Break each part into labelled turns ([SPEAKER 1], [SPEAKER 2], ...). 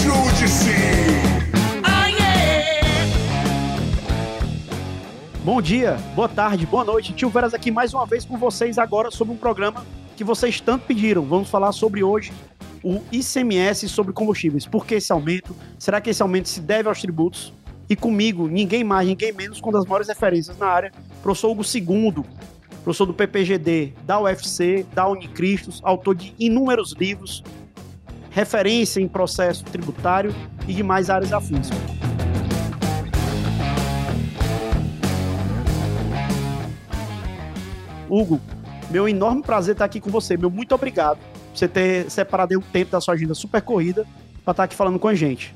[SPEAKER 1] Ajude-se!
[SPEAKER 2] Bom dia, boa tarde, boa noite. Tio Veras aqui mais uma vez com vocês agora sobre um programa que vocês tanto pediram. Vamos falar sobre hoje o ICMS sobre combustíveis. Por que esse aumento? Será que esse aumento se deve aos tributos? E comigo, ninguém mais, ninguém menos, com das maiores referências na área, professor Hugo II, professor do PPGD, da UFC, da Unicristos, autor de inúmeros livros, referência em processo tributário e demais áreas afins. Hugo, meu enorme prazer estar aqui com você. Meu muito obrigado por você ter separado um tempo da sua agenda super corrida para estar aqui falando com a gente.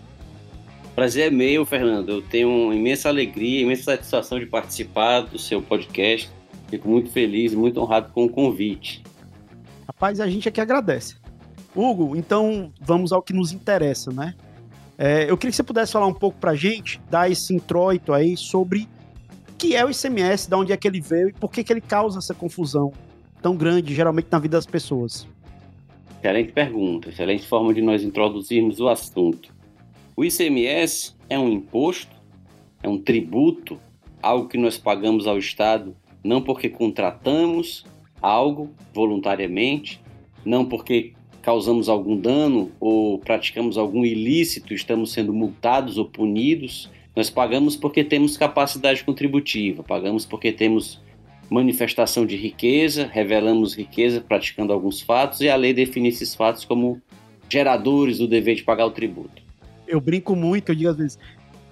[SPEAKER 3] Prazer é meu, Fernando. Eu tenho uma imensa alegria, imensa satisfação de participar do seu podcast. Fico muito feliz, muito honrado com o convite.
[SPEAKER 2] Rapaz, a gente aqui agradece. Hugo, então vamos ao que nos interessa, né? É, eu queria que você pudesse falar um pouco para a gente, dar esse introito aí sobre o que é o ICMS, de onde é que ele veio e por que, que ele causa essa confusão tão grande, geralmente, na vida das pessoas.
[SPEAKER 3] Excelente pergunta, excelente forma de nós introduzirmos o assunto. O ICMS é um imposto, é um tributo, algo que nós pagamos ao Estado não porque contratamos algo voluntariamente, não porque causamos algum dano ou praticamos algum ilícito, estamos sendo multados ou punidos. Nós pagamos porque temos capacidade contributiva, pagamos porque temos manifestação de riqueza, revelamos riqueza praticando alguns fatos e a lei define esses fatos como geradores do dever de pagar o tributo.
[SPEAKER 2] Eu brinco muito, eu digo às vezes,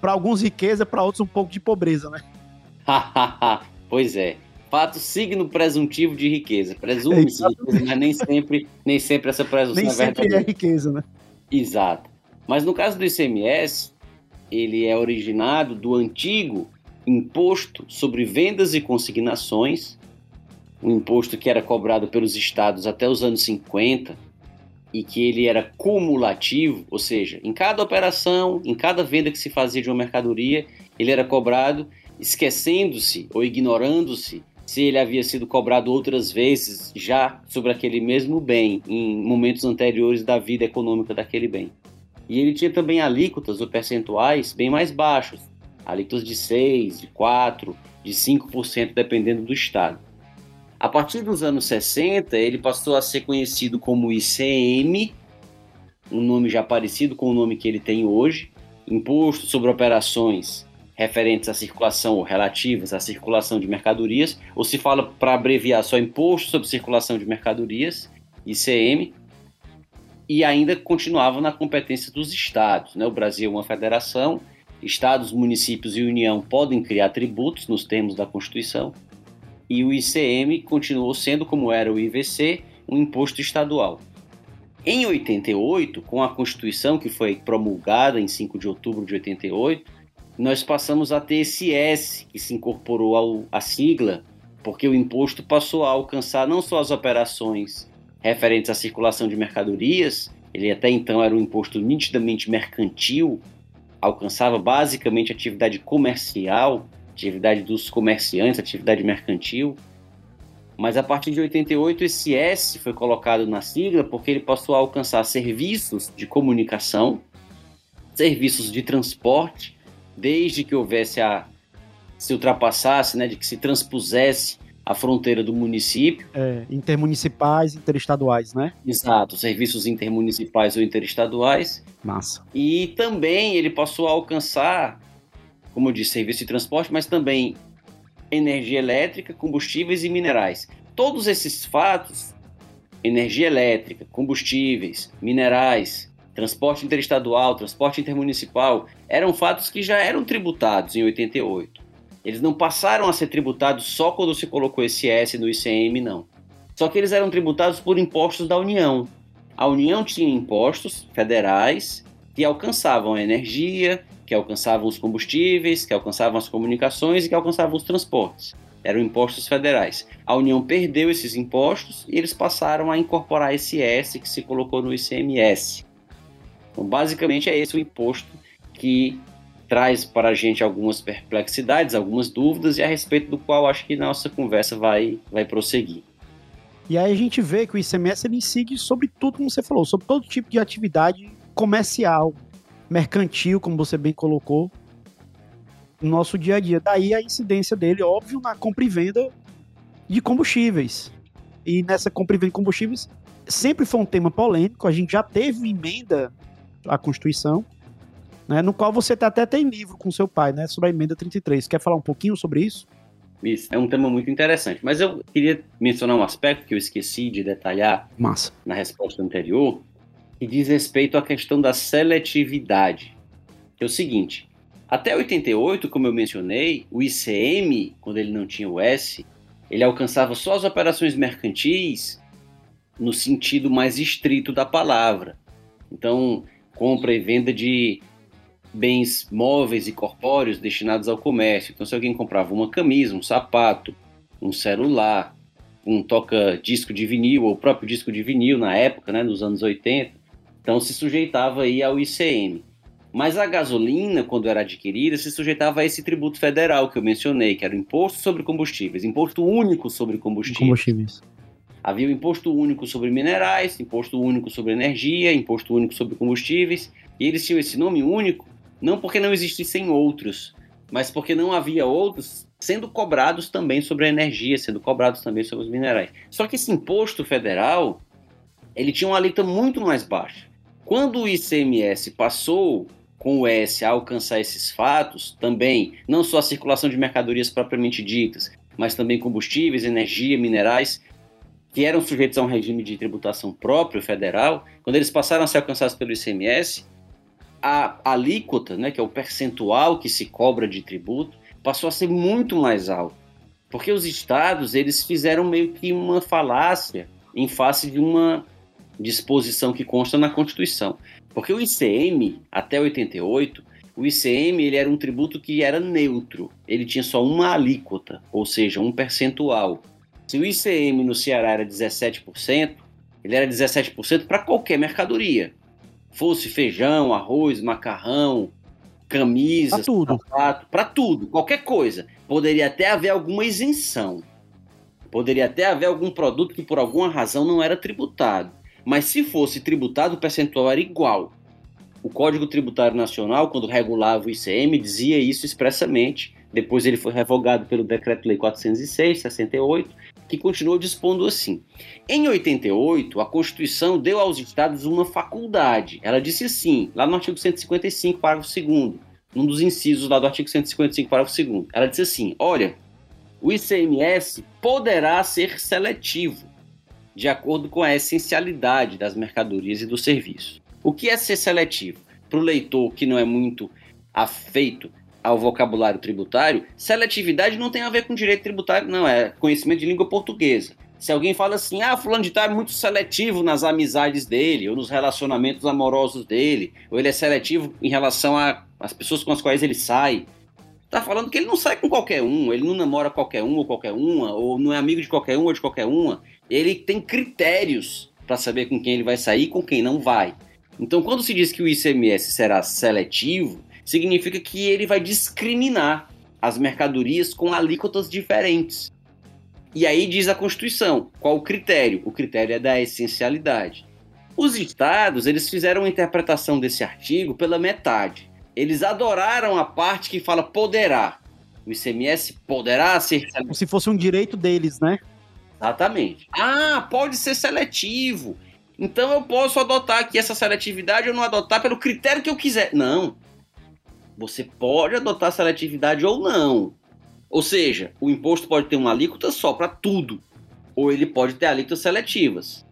[SPEAKER 2] para alguns riqueza, para outros um pouco de pobreza, né?
[SPEAKER 3] pois é. Fato signo presuntivo de riqueza. Presume-se riqueza, mas nem sempre, nem sempre essa presunção
[SPEAKER 2] nem
[SPEAKER 3] é verdadeira.
[SPEAKER 2] sempre é riqueza, né?
[SPEAKER 3] Exato. Mas no caso do ICMS, ele é originado do antigo imposto sobre vendas e consignações, um imposto que era cobrado pelos estados até os anos 50 e que ele era cumulativo, ou seja, em cada operação, em cada venda que se fazia de uma mercadoria, ele era cobrado esquecendo-se ou ignorando-se se ele havia sido cobrado outras vezes já sobre aquele mesmo bem em momentos anteriores da vida econômica daquele bem. E ele tinha também alíquotas ou percentuais bem mais baixos, alíquotas de 6, de 4, de 5%, dependendo do estado. A partir dos anos 60, ele passou a ser conhecido como ICM, um nome já parecido com o nome que ele tem hoje, Imposto sobre Operações referentes à circulação ou relativas à circulação de mercadorias, ou se fala para abreviar só Imposto sobre Circulação de Mercadorias, ICM, e ainda continuava na competência dos estados. Né? O Brasil é uma federação Estados, municípios e União podem criar tributos nos termos da Constituição, e o ICM continuou sendo, como era o IVC, um imposto estadual. Em 88, com a Constituição que foi promulgada em 5 de outubro de 88, nós passamos a ter esse S que se incorporou ao, à sigla, porque o imposto passou a alcançar não só as operações referentes à circulação de mercadorias, ele até então era um imposto nitidamente mercantil, alcançava basicamente atividade comercial, atividade dos comerciantes, atividade mercantil. Mas a partir de 88 esse S foi colocado na sigla porque ele passou a alcançar serviços de comunicação, serviços de transporte, desde que houvesse a se ultrapassasse, né, de que se transpusesse a fronteira do município.
[SPEAKER 2] É, intermunicipais, interestaduais, né?
[SPEAKER 3] Exato, serviços intermunicipais ou interestaduais.
[SPEAKER 2] Massa.
[SPEAKER 3] E também ele passou a alcançar, como eu disse, serviço de transporte, mas também energia elétrica, combustíveis e minerais. Todos esses fatos, energia elétrica, combustíveis, minerais, transporte interestadual, transporte intermunicipal, eram fatos que já eram tributados em 88. Eles não passaram a ser tributados só quando se colocou esse S no ICM, não. Só que eles eram tributados por impostos da União. A União tinha impostos federais que alcançavam a energia, que alcançavam os combustíveis, que alcançavam as comunicações e que alcançavam os transportes. Eram impostos federais. A União perdeu esses impostos e eles passaram a incorporar esse S que se colocou no ICMS. Então, basicamente, é esse o imposto que traz para a gente algumas perplexidades, algumas dúvidas e a respeito do qual acho que nossa conversa vai, vai prosseguir.
[SPEAKER 2] E aí a gente vê que o ICMS ele incide sobre tudo, como você falou, sobre todo tipo de atividade comercial, mercantil, como você bem colocou, no nosso dia a dia. Daí a incidência dele, óbvio, na compra e venda de combustíveis. E nessa compra e venda de combustíveis sempre foi um tema polêmico. A gente já teve emenda à Constituição, né, no qual você até tem livro com seu pai, né, sobre a emenda 33. Quer falar um pouquinho sobre isso?
[SPEAKER 3] Isso, é um tema muito interessante. Mas eu queria mencionar um aspecto que eu esqueci de detalhar
[SPEAKER 2] Massa.
[SPEAKER 3] na resposta anterior, que diz respeito à questão da seletividade. Que é o seguinte, até 88, como eu mencionei, o ICM, quando ele não tinha o S, ele alcançava só as operações mercantis no sentido mais estrito da palavra. Então, compra e venda de bens móveis e corpóreos destinados ao comércio. Então, se alguém comprava uma camisa, um sapato, um celular, um toca-disco de vinil, ou o próprio disco de vinil na época, né, nos anos 80, então se sujeitava aí ao ICM. Mas a gasolina, quando era adquirida, se sujeitava a esse tributo federal que eu mencionei, que era o Imposto sobre Combustíveis, Imposto Único sobre Combustíveis.
[SPEAKER 2] Combustíveis.
[SPEAKER 3] Havia o Imposto Único sobre Minerais, Imposto Único sobre Energia, Imposto Único sobre Combustíveis, e eles tinham esse nome único não porque não existissem outros, mas porque não havia outros sendo cobrados também sobre a energia, sendo cobrados também sobre os minerais. Só que esse imposto federal, ele tinha uma alíquota muito mais baixa. Quando o ICMS passou com o S a alcançar esses fatos, também, não só a circulação de mercadorias propriamente ditas, mas também combustíveis, energia, minerais, que eram sujeitos a um regime de tributação próprio federal, quando eles passaram a ser alcançados pelo ICMS, a alíquota, né, que é o percentual que se cobra de tributo, passou a ser muito mais alto. Porque os estados, eles fizeram meio que uma falácia em face de uma disposição que consta na Constituição. Porque o ICM, até 88, o ICM ele era um tributo que era neutro. Ele tinha só uma alíquota, ou seja, um percentual. Se o ICM no Ceará era 17%, ele era 17% para qualquer mercadoria fosse feijão, arroz, macarrão, camisas,
[SPEAKER 2] para tudo,
[SPEAKER 3] para tudo, qualquer coisa. Poderia até haver alguma isenção. Poderia até haver algum produto que por alguma razão não era tributado. Mas se fosse tributado, o percentual era igual. O Código Tributário Nacional, quando regulava o ICM, dizia isso expressamente. Depois ele foi revogado pelo Decreto-Lei 406, 68, que continuou dispondo assim. Em 88, a Constituição deu aos estados uma faculdade. Ela disse assim, lá no artigo 155, parágrafo 2 um dos incisos lá do artigo 155, parágrafo 2 ela disse assim: olha, o ICMS poderá ser seletivo, de acordo com a essencialidade das mercadorias e dos serviços. O que é ser seletivo? Para o leitor que não é muito afeito ao vocabulário tributário, seletividade não tem a ver com direito tributário, não, é conhecimento de língua portuguesa. Se alguém fala assim, ah, fulano de tal é muito seletivo nas amizades dele, ou nos relacionamentos amorosos dele, ou ele é seletivo em relação às pessoas com as quais ele sai, tá falando que ele não sai com qualquer um, ele não namora qualquer um ou qualquer uma, ou não é amigo de qualquer um ou de qualquer uma. Ele tem critérios para saber com quem ele vai sair e com quem não vai. Então, quando se diz que o ICMS será seletivo, significa que ele vai discriminar as mercadorias com alíquotas diferentes. E aí diz a Constituição, qual o critério? O critério é da essencialidade. Os estados, eles fizeram uma interpretação desse artigo pela metade. Eles adoraram a parte que fala poderá. O ICMS poderá ser
[SPEAKER 2] como se fosse um direito deles, né?
[SPEAKER 3] Exatamente. Ah, pode ser seletivo. Então eu posso adotar aqui essa seletividade ou não adotar pelo critério que eu quiser. Não. Você pode adotar seletividade ou não. Ou seja, o imposto pode ter uma alíquota só para tudo, ou ele pode ter alíquotas seletivas,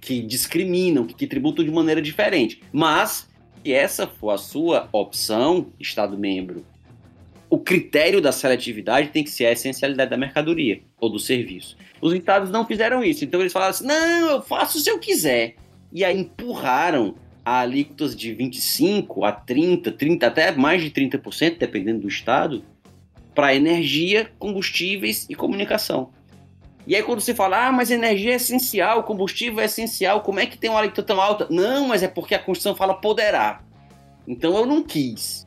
[SPEAKER 3] que discriminam, que, tributam de maneira diferente. Mas, se essa for a sua opção, Estado-membro, o critério da seletividade tem que ser a essencialidade da mercadoria ou do serviço. Os estados não fizeram isso, então eles falaram assim: não, eu faço se eu quiser. E aí empurraram a alíquotas de 25 a 30, 30 até mais de 30%, dependendo do estado, para energia, combustíveis e comunicação. E aí quando você fala, ah, mas energia é essencial, combustível é essencial, como é que tem uma alíquota tão alta? Não, mas é porque a Constituição fala poderá. Então eu não quis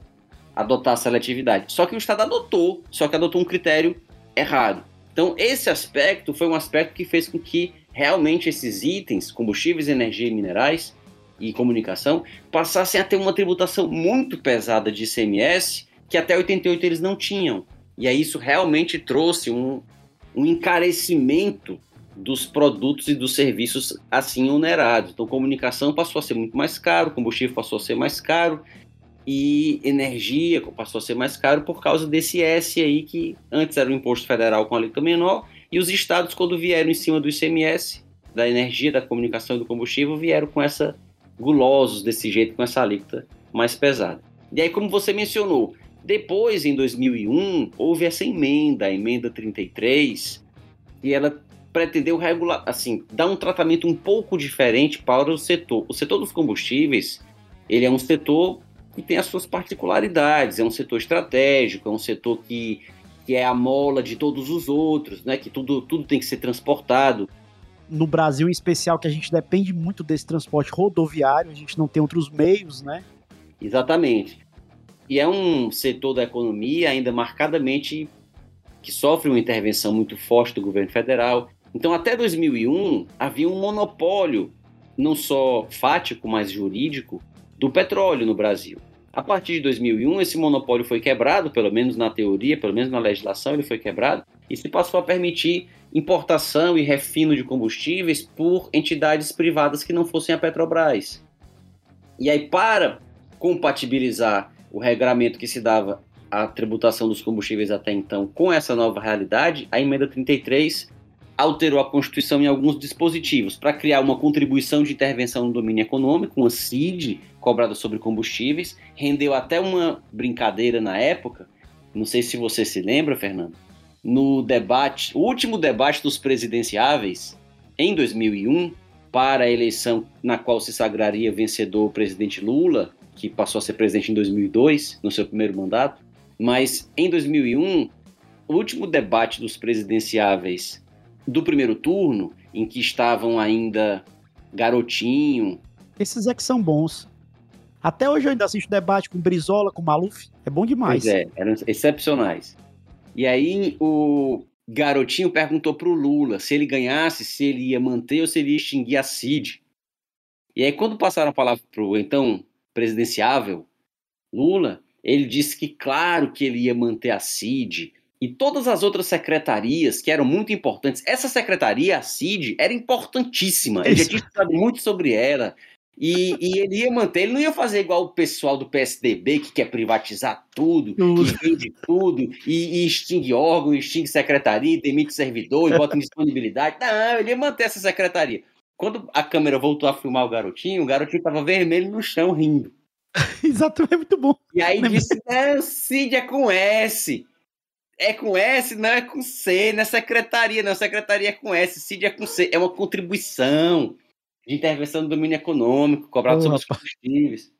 [SPEAKER 3] adotar a seletividade. Só que o Estado adotou, só que adotou um critério errado. Então esse aspecto foi um aspecto que fez com que realmente esses itens, combustíveis, energia e minerais, e comunicação passassem a ter uma tributação muito pesada de ICMS que até 88 eles não tinham. E aí isso realmente trouxe um, um encarecimento dos produtos e dos serviços assim onerados. Então, comunicação passou a ser muito mais caro, combustível passou a ser mais caro e energia passou a ser mais caro por causa desse S aí que antes era o imposto federal com alíquota menor e os estados quando vieram em cima do ICMS, da energia, da comunicação e do combustível, vieram com essa gulosos desse jeito com essa alíquota mais pesada. E aí como você mencionou, depois em 2001 houve essa emenda, a emenda 33, e ela pretendeu regular, assim, dar um tratamento um pouco diferente para o setor. O setor dos combustíveis, ele é um setor que tem as suas particularidades, é um setor estratégico, é um setor que, que é a mola de todos os outros, né? Que tudo, tudo tem que ser transportado.
[SPEAKER 2] No Brasil, em especial, que a gente depende muito desse transporte rodoviário, a gente não tem outros meios, né?
[SPEAKER 3] Exatamente. E é um setor da economia ainda marcadamente que sofre uma intervenção muito forte do governo federal. Então, até 2001, havia um monopólio, não só fático, mas jurídico, do petróleo no Brasil. A partir de 2001, esse monopólio foi quebrado, pelo menos na teoria, pelo menos na legislação, ele foi quebrado, e se passou a permitir importação e refino de combustíveis por entidades privadas que não fossem a Petrobras. E aí, para compatibilizar o regramento que se dava à tributação dos combustíveis até então com essa nova realidade, a emenda 33 alterou a Constituição em alguns dispositivos para criar uma contribuição de intervenção no domínio econômico, uma CID cobrada sobre combustíveis, rendeu até uma brincadeira na época, não sei se você se lembra, Fernando, no debate, o último debate dos presidenciáveis, em 2001, para a eleição na qual se sagraria vencedor o presidente Lula, que passou a ser presidente em 2002, no seu primeiro mandato, mas em 2001, o último debate dos presidenciáveis do primeiro turno, em que estavam ainda Garotinho.
[SPEAKER 2] Esses é que são bons. Até hoje eu ainda assisto debate com Brizola, com Maluf. É bom demais.
[SPEAKER 3] Pois é, eram excepcionais. E aí o Garotinho perguntou para o Lula se ele ganhasse, se ele ia manter ou se ele ia extinguir a CID. E aí quando passaram a palavra para o então presidenciável Lula, ele disse que claro que ele ia manter a CID, e todas as outras secretarias que eram muito importantes. Essa secretaria, a CID, era importantíssima. Ele já tinha estudado muito sobre ela. E, e, ele ia manter, ele não ia fazer igual o pessoal do PSDB que quer privatizar tudo, que vende tudo, e, e extingue órgão, extingue secretaria, demite servidor e bota em disponibilidade. Não, ele ia manter essa secretaria. Quando a câmera voltou a filmar o garotinho, o garotinho estava vermelho no chão, rindo.
[SPEAKER 2] Exato, é muito bom.
[SPEAKER 3] E aí disse: Não, Cid é com S. É com S, não é com C, não é secretaria, não. Secretaria é com S, CID é com C. É uma contribuição de intervenção do domínio econômico, cobrado oh, sobre os combustíveis.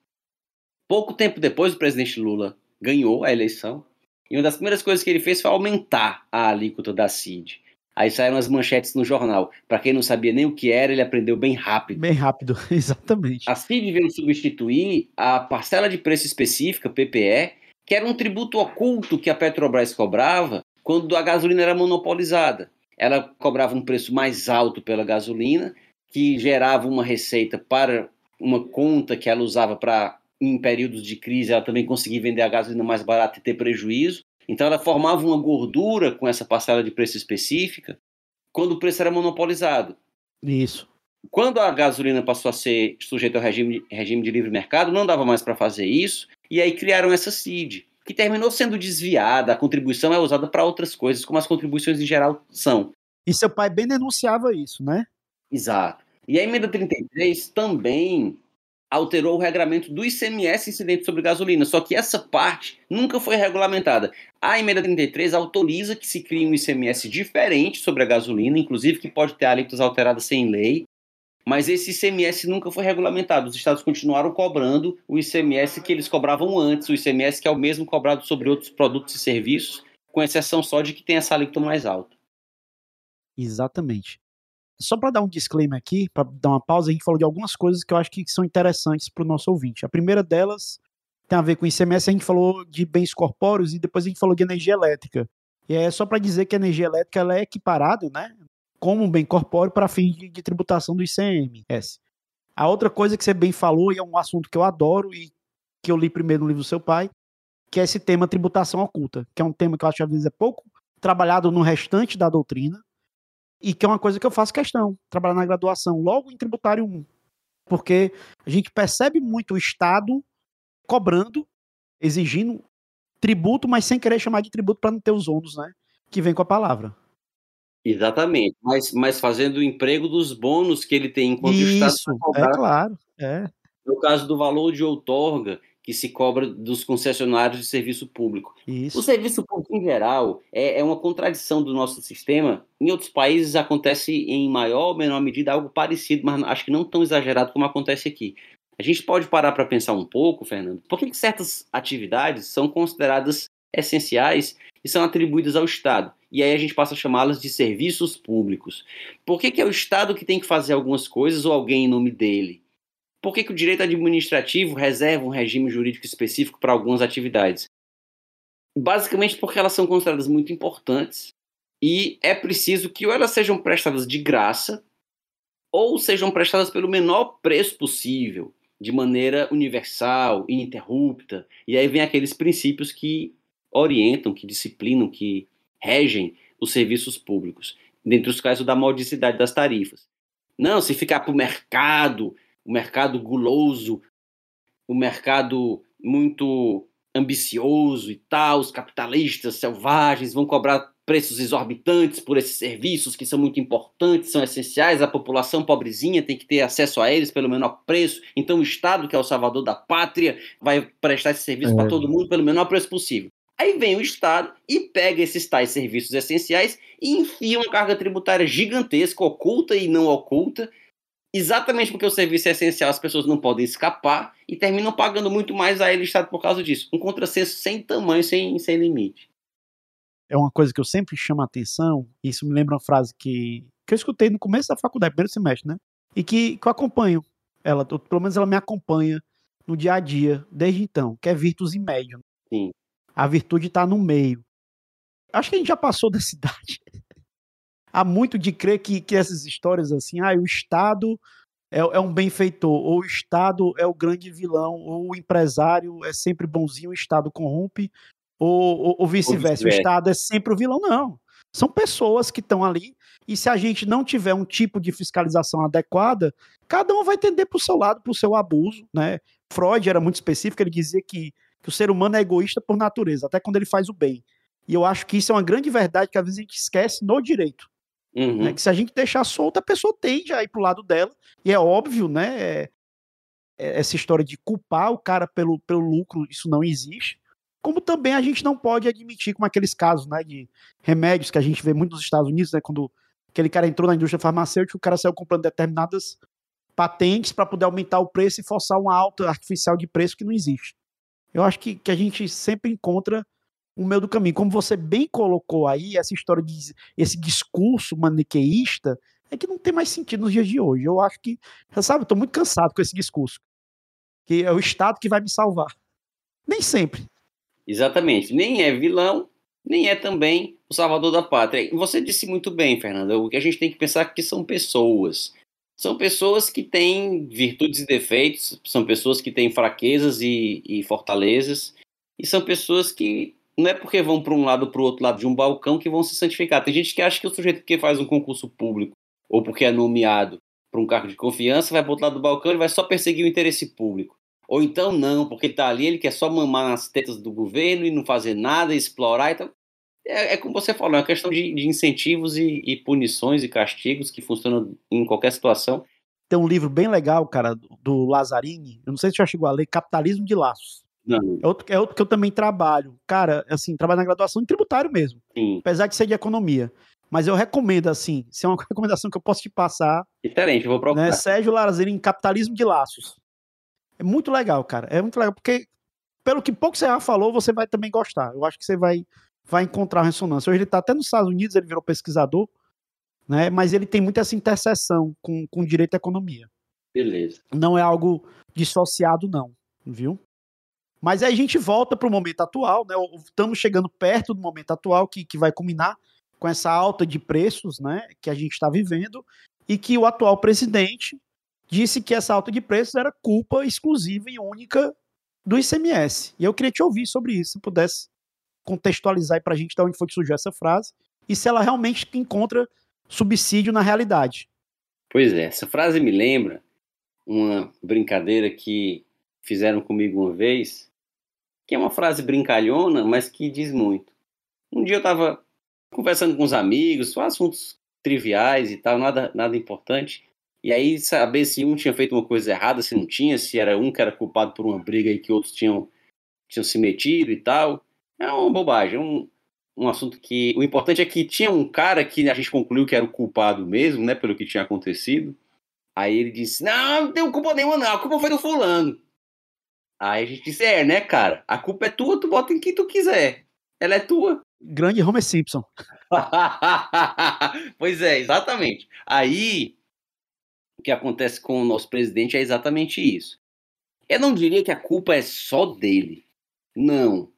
[SPEAKER 3] Pouco tempo depois, o presidente Lula ganhou a eleição. E uma das primeiras coisas que ele fez foi aumentar a alíquota da CID. Aí saíram as manchetes no jornal. Para quem não sabia nem o que era, ele aprendeu bem rápido.
[SPEAKER 2] Bem rápido, exatamente.
[SPEAKER 3] A CID veio substituir a parcela de preço específica, PPE, que era um tributo oculto que a Petrobras cobrava quando a gasolina era monopolizada. Ela cobrava um preço mais alto pela gasolina, que gerava uma receita para uma conta que ela usava para, em períodos de crise, ela também conseguir vender a gasolina mais barata e ter prejuízo. Então ela formava uma gordura com essa parcela de preço específica quando o preço era monopolizado.
[SPEAKER 2] Isso.
[SPEAKER 3] Quando a gasolina passou a ser sujeita ao regime, regime de livre mercado, não dava mais para fazer isso, e aí criaram essa CID, que terminou sendo desviada, a contribuição é usada para outras coisas, como as contribuições em geral são.
[SPEAKER 2] E seu pai bem denunciava isso, né?
[SPEAKER 3] Exato. E a emenda 33 também alterou o regulamento do ICMS incidente sobre gasolina, só que essa parte nunca foi regulamentada. A emenda 33 autoriza que se crie um ICMS diferente sobre a gasolina, inclusive que pode ter alíquotas alteradas sem lei, mas esse ICMS nunca foi regulamentado. Os estados continuaram cobrando o ICMS que eles cobravam antes, o ICMS que é o mesmo cobrado sobre outros produtos e serviços, com exceção só de que tem essa alíquota mais alta.
[SPEAKER 2] Exatamente. Só para dar um disclaimer aqui, para dar uma pausa, a gente falou de algumas coisas que eu acho que são interessantes para o nosso ouvinte. A primeira delas tem a ver com o ICMS, a gente falou de bens corpóreos e depois a gente falou de energia elétrica. E é só para dizer que a energia elétrica ela é equiparada, né? como um bem corpóreo para fins de, de, tributação do ICMS. A outra coisa que você bem falou, e é um assunto que eu adoro e que eu li primeiro no livro do seu pai, que é esse tema tributação oculta, que é um tema que eu acho que às vezes é pouco trabalhado no restante da doutrina, e que é uma coisa que eu faço questão, trabalhar na graduação, logo em tributário 1. Porque a gente percebe muito o Estado cobrando, exigindo tributo, mas sem querer chamar de tributo para não ter os ônus, né? Que vem com a palavra.
[SPEAKER 3] Exatamente, mas, mas fazendo o emprego dos bônus que ele tem enquanto
[SPEAKER 2] Isso,
[SPEAKER 3] o Estado
[SPEAKER 2] é claro, é.
[SPEAKER 3] No caso do valor de outorga, que se cobra dos concessionários de serviço público.
[SPEAKER 2] Isso.
[SPEAKER 3] O serviço público, em geral, é, é, uma contradição do nosso sistema. Em outros países acontece em maior ou menor medida algo parecido, mas acho que não tão exagerado como acontece aqui. A gente pode parar para pensar um pouco, Fernando, por que certas atividades são consideradas essenciais e são atribuídas ao Estado? E aí a gente passa a chamá-las de serviços públicos. Por que, que é o Estado que tem que fazer algumas coisas ou alguém em nome dele? Por que, que o direito administrativo reserva um regime jurídico específico para algumas atividades? Basicamente porque elas são consideradas muito importantes e é preciso que ou elas sejam prestadas de graça ou sejam prestadas pelo menor preço possível, de maneira universal, ininterrupta. E aí vem aqueles princípios que orientam, que disciplinam, que regem os serviços públicos, dentre os quais o da modicidade das tarifas. Não, se ficar para o mercado o mercado guloso, o mercado muito ambicioso e tal, os capitalistas selvagens vão cobrar preços exorbitantes por esses serviços que são muito importantes, são essenciais, a população pobrezinha tem que ter acesso a eles pelo menor preço, então o Estado, que é o salvador da pátria, vai prestar esse serviço é. para todo mundo pelo menor preço possível. Aí vem o Estado e pega esses tais serviços essenciais e enfia uma carga tributária gigantesca, oculta e não oculta, exatamente porque o serviço é essencial, as pessoas não podem escapar e terminam pagando muito mais a ele Estado por causa disso. Um contrassenso sem tamanho, sem, sem limite.
[SPEAKER 2] É uma coisa que eu sempre chamo a atenção, e isso me lembra uma frase que, que eu escutei no começo da faculdade, primeiro semestre, né? E que, que eu acompanho. Ela, pelo menos ela me acompanha no dia a dia, desde então, que é virtus em médio.
[SPEAKER 3] Sim.
[SPEAKER 2] A virtude está no meio. Acho que a gente já passou da cidade há muito de crer que, que essas histórias assim, ah, o Estado é, é, um benfeitor, ou o Estado é o grande vilão, ou o empresário é sempre bonzinho, o Estado corrompe, ou, ou, ou vice-versa, vice o Estado é sempre o vilão. Não. São pessoas que estão ali, e se a gente não tiver um tipo de fiscalização adequada, cada um vai tender para o seu lado, para o seu abuso. Né? Freud era muito específico, ele dizia que, que o ser humano é egoísta por natureza, até quando ele faz o bem. E eu acho que isso é uma grande verdade que às vezes a gente esquece no direito. Uhum. Né? Que se a gente deixar solta, a pessoa tende a ir pro lado dela. E é óbvio, né? É, é, essa história de culpar o cara pelo, pelo lucro, isso não existe. Como também a gente não pode admitir, como aqueles casos né, de remédios que a gente vê muito nos Estados Unidos, né, quando aquele cara entrou na indústria farmacêutica, o cara saiu comprando determinadas patentes para poder aumentar o preço e forçar uma alta artificial de preço que não existe. Eu acho que, que a gente sempre encontra o meio do caminho. Como você bem colocou aí, essa história de esse discurso maniqueísta é que não tem mais sentido nos dias de hoje. Eu acho que, sabe, eu tô muito cansado com esse discurso. Que é o Estado que vai me salvar. Nem sempre.
[SPEAKER 3] Exatamente. Nem é vilão, nem é também o salvador da pátria. Você disse muito bem, Fernanda. O que a gente tem que pensar é que são pessoas. São pessoas que têm virtudes e defeitos, são pessoas que têm fraquezas e, e fortalezas, e são pessoas que não é porque vão para um lado ou para o outro lado de um balcão que vão se santificar. Tem gente que acha que o sujeito que faz um concurso público ou porque é nomeado para um cargo de confiança vai para o outro lado do balcão e vai só perseguir o interesse público. Ou então não, porque ele está ali, ele quer só mamar nas tetas do governo e não fazer nada, explorar. Então, é, é como você falou, é uma questão de, de incentivos e, e, punições e castigos que funcionam em qualquer situação.
[SPEAKER 2] Tem um livro bem legal, cara, do Lazzarini, eu não sei se já chegou a ler, Capitalismo de Laços.
[SPEAKER 3] Não.
[SPEAKER 2] É outro, é outro que eu também trabalho. Cara, assim, trabalho na graduação em tributário mesmo.
[SPEAKER 3] Sim.
[SPEAKER 2] Apesar de ser de economia. Mas eu recomendo, assim, se é uma recomendação que eu posso te passar.
[SPEAKER 3] Diferente, vou procurar.
[SPEAKER 2] Né, Sérgio Larazeri em Capitalismo de Laços. É muito legal, cara. É muito legal, porque pelo que pouco você já falou, você vai também gostar. Eu acho que você vai, vai encontrar ressonância. Hoje ele está até nos Estados Unidos, ele virou pesquisador, né? Mas ele tem muita essa interseção com, com direito à economia.
[SPEAKER 3] Beleza.
[SPEAKER 2] Não é algo dissociado, não, viu? Mas aí a gente volta para o momento atual, né? Estamos chegando perto do momento atual que, que vai culminar com essa alta de preços, né? Que a gente está vivendo e que o atual presidente disse que essa alta de preços era culpa exclusiva e única do ICMS. E eu queria te ouvir sobre isso, se pudesse contextualizar aí pra gente de onde foi que surgiu essa frase e se ela realmente encontra subsídio na realidade.
[SPEAKER 3] Pois é, essa frase me lembra uma brincadeira que fizeram comigo uma vez, que é uma frase brincalhona, mas que diz muito. Um dia eu estava conversando com os amigos, assuntos triviais e tal, nada, nada importante. E aí saber se um tinha feito uma coisa errada, se não tinha, se era um que era culpado por uma briga e que outros tinham, tinham se metido e tal. É uma bobagem, um, um assunto que. O importante é que tinha um cara que a gente concluiu que era o culpado mesmo, né, pelo que tinha acontecido. Aí ele disse: Não, não tenho culpa nenhuma, não, a culpa foi do fulano. Aí a gente disse: É, né, cara? A culpa é tua, tu bota em quem tu quiser. Ela é tua.
[SPEAKER 2] Grande Homer Simpson.
[SPEAKER 3] pois é, exatamente. Aí o que acontece com o nosso presidente é exatamente isso. Eu não diria que a culpa é só dele. Não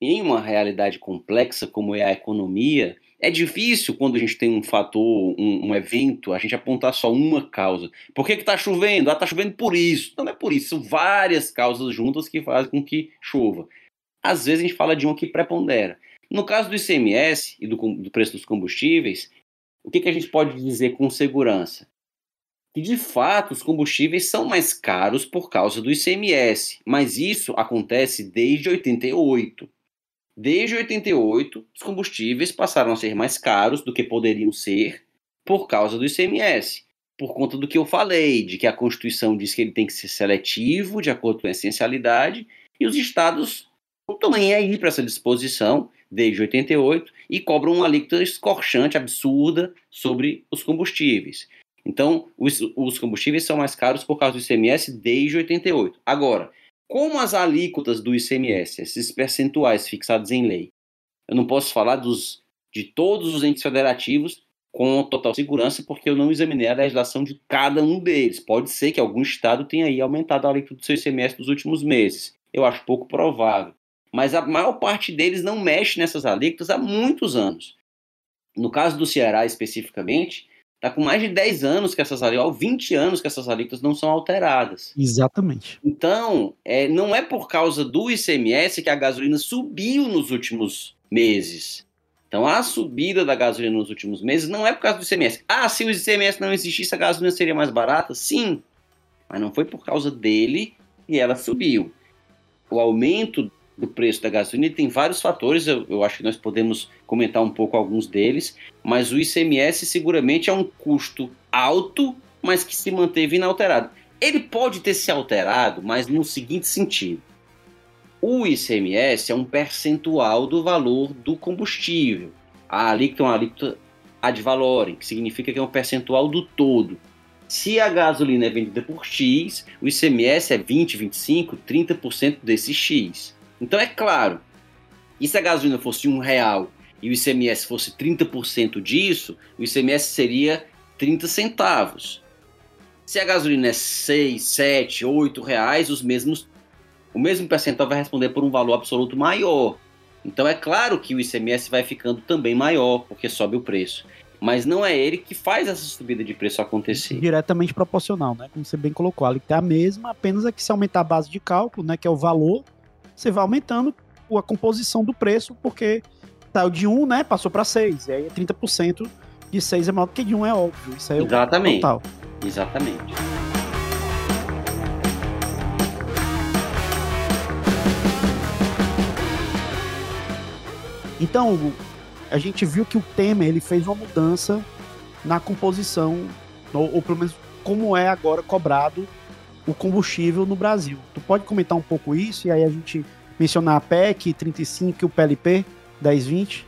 [SPEAKER 3] em uma realidade complexa como é a economia, é difícil quando a gente tem um fator, um, um evento, a gente apontar só uma causa. Por que está chovendo? Ah, está chovendo por isso. Não é por isso, são várias causas juntas que fazem com que chova. Às vezes a gente fala de uma que prepondera. No caso do ICMS e do, do preço dos combustíveis, o que, que a gente pode dizer com segurança? que de fato os combustíveis são mais caros por causa do ICMS, mas isso acontece desde 88. Desde 88, os combustíveis passaram a ser mais caros do que poderiam ser por causa do ICMS. Por conta do que eu falei, de que a Constituição diz que ele tem que ser seletivo, de acordo com a essencialidade, e os estados não estão nem aí para essa disposição desde 88 e cobram uma alíquota escorchante, absurda, sobre os combustíveis. Então, os, os combustíveis são mais caros por causa do ICMS desde 88. Agora, como as alíquotas do ICMS, esses percentuais fixados em lei, eu não posso falar dos, de todos os entes federativos com total segurança, porque eu não examinei a legislação de cada um deles. Pode ser que algum estado tenha aí aumentado a alíquota do seu ICMS nos últimos meses. Eu acho pouco provável. Mas a maior parte deles não mexe nessas alíquotas há muitos anos. No caso do Ceará especificamente, Está com mais de 10 anos que essas alíquotas, 20 anos que essas alíquotas não são alteradas.
[SPEAKER 2] Exatamente.
[SPEAKER 3] Então, é, não é por causa do ICMS que a gasolina subiu nos últimos meses. Então, a subida da gasolina nos últimos meses não é por causa do ICMS. Ah, se o ICMS não existisse, a gasolina seria mais barata? Sim. Mas não foi por causa dele que ela subiu. O aumento do preço da gasolina tem vários fatores, eu, eu, acho que nós podemos comentar um pouco alguns deles, mas o ICMS seguramente é um custo alto, mas que se manteve inalterado. Ele pode ter se alterado, mas no seguinte sentido: o ICMS é um percentual do valor do combustível. A alíquota é uma alíquota ad valorem, que significa que é um percentual do todo. Se a gasolina é vendida por X, o ICMS é 20, 25, 30% desse X. Então é claro, e se a gasolina fosse um real e o ICMS fosse 30% disso, o ICMS seria 30 centavos. Se a gasolina é 6, 7, 8 reais, os mesmos, o mesmo percentual vai responder por um valor absoluto maior. Então é claro que o ICMS vai ficando também maior, porque sobe o preço. Mas não é ele que faz essa subida de preço acontecer.
[SPEAKER 2] Diretamente proporcional, né? Como você bem colocou, a é a mesma, apenas é que se aumentar a base de cálculo, né? Que é o valor você vai aumentando a composição do preço, porque saiu de 1, né, passou para 6, e aí 30% de 6 é maior do que de 1, é óbvio. Isso aí
[SPEAKER 3] Exatamente.
[SPEAKER 2] é total.
[SPEAKER 3] Exatamente.
[SPEAKER 2] Então, a gente viu que o Temer ele fez uma mudança na composição, ou, ou pelo menos como é agora cobrado o combustível no Brasil. Tu pode comentar um pouco isso e aí a gente mencionar a PEC 35 e o PLP 1020?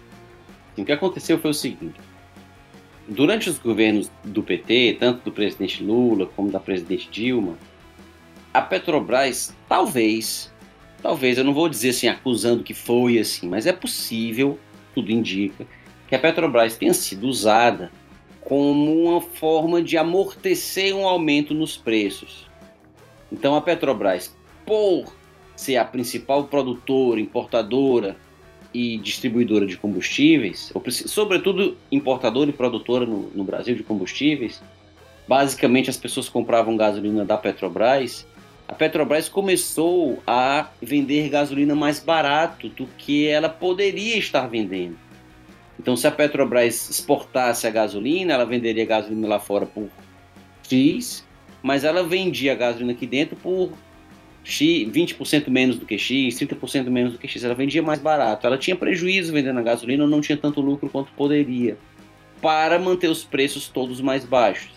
[SPEAKER 3] O que aconteceu foi o seguinte: durante os governos do PT, tanto do presidente Lula como da presidente Dilma, a Petrobras talvez, talvez, eu não vou dizer assim acusando que foi assim, mas é possível, tudo indica, que a Petrobras tenha sido usada como uma forma de amortecer um aumento nos preços. Então a Petrobras, por ser a principal produtora, importadora e distribuidora de combustíveis, sobretudo importadora e produtora no, no Brasil de combustíveis, basicamente as pessoas compravam gasolina da Petrobras, a Petrobras começou a vender gasolina mais barato do que ela poderia estar vendendo. Então, se a Petrobras exportasse a gasolina, ela venderia gasolina lá fora por X, mas ela vendia a gasolina aqui dentro por X, 20% menos do que X, 30% menos do que X. Ela vendia mais barato. Ela tinha prejuízo vendendo a gasolina, não tinha tanto lucro quanto poderia, para manter os preços todos mais baixos.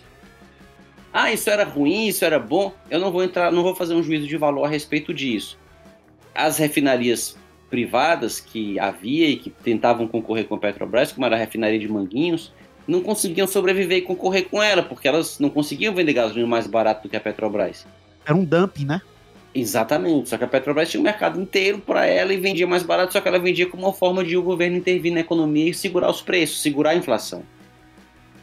[SPEAKER 3] Ah, isso era ruim, isso era bom. Eu não vou entrar, não vou fazer um juízo de valor a respeito disso. As refinarias privadas que havia e que tentavam concorrer com a Petrobras, como era a refinaria de Manguinhos, não conseguiam sobreviver e concorrer com ela, porque elas não conseguiam vender gasolina mais barato do que a Petrobras.
[SPEAKER 2] Era um dumping, né?
[SPEAKER 3] Exatamente, só que a Petrobras tinha um mercado inteiro para ela e vendia mais barato, só que ela vendia como uma forma de o governo intervir na economia e segurar os preços, segurar a inflação.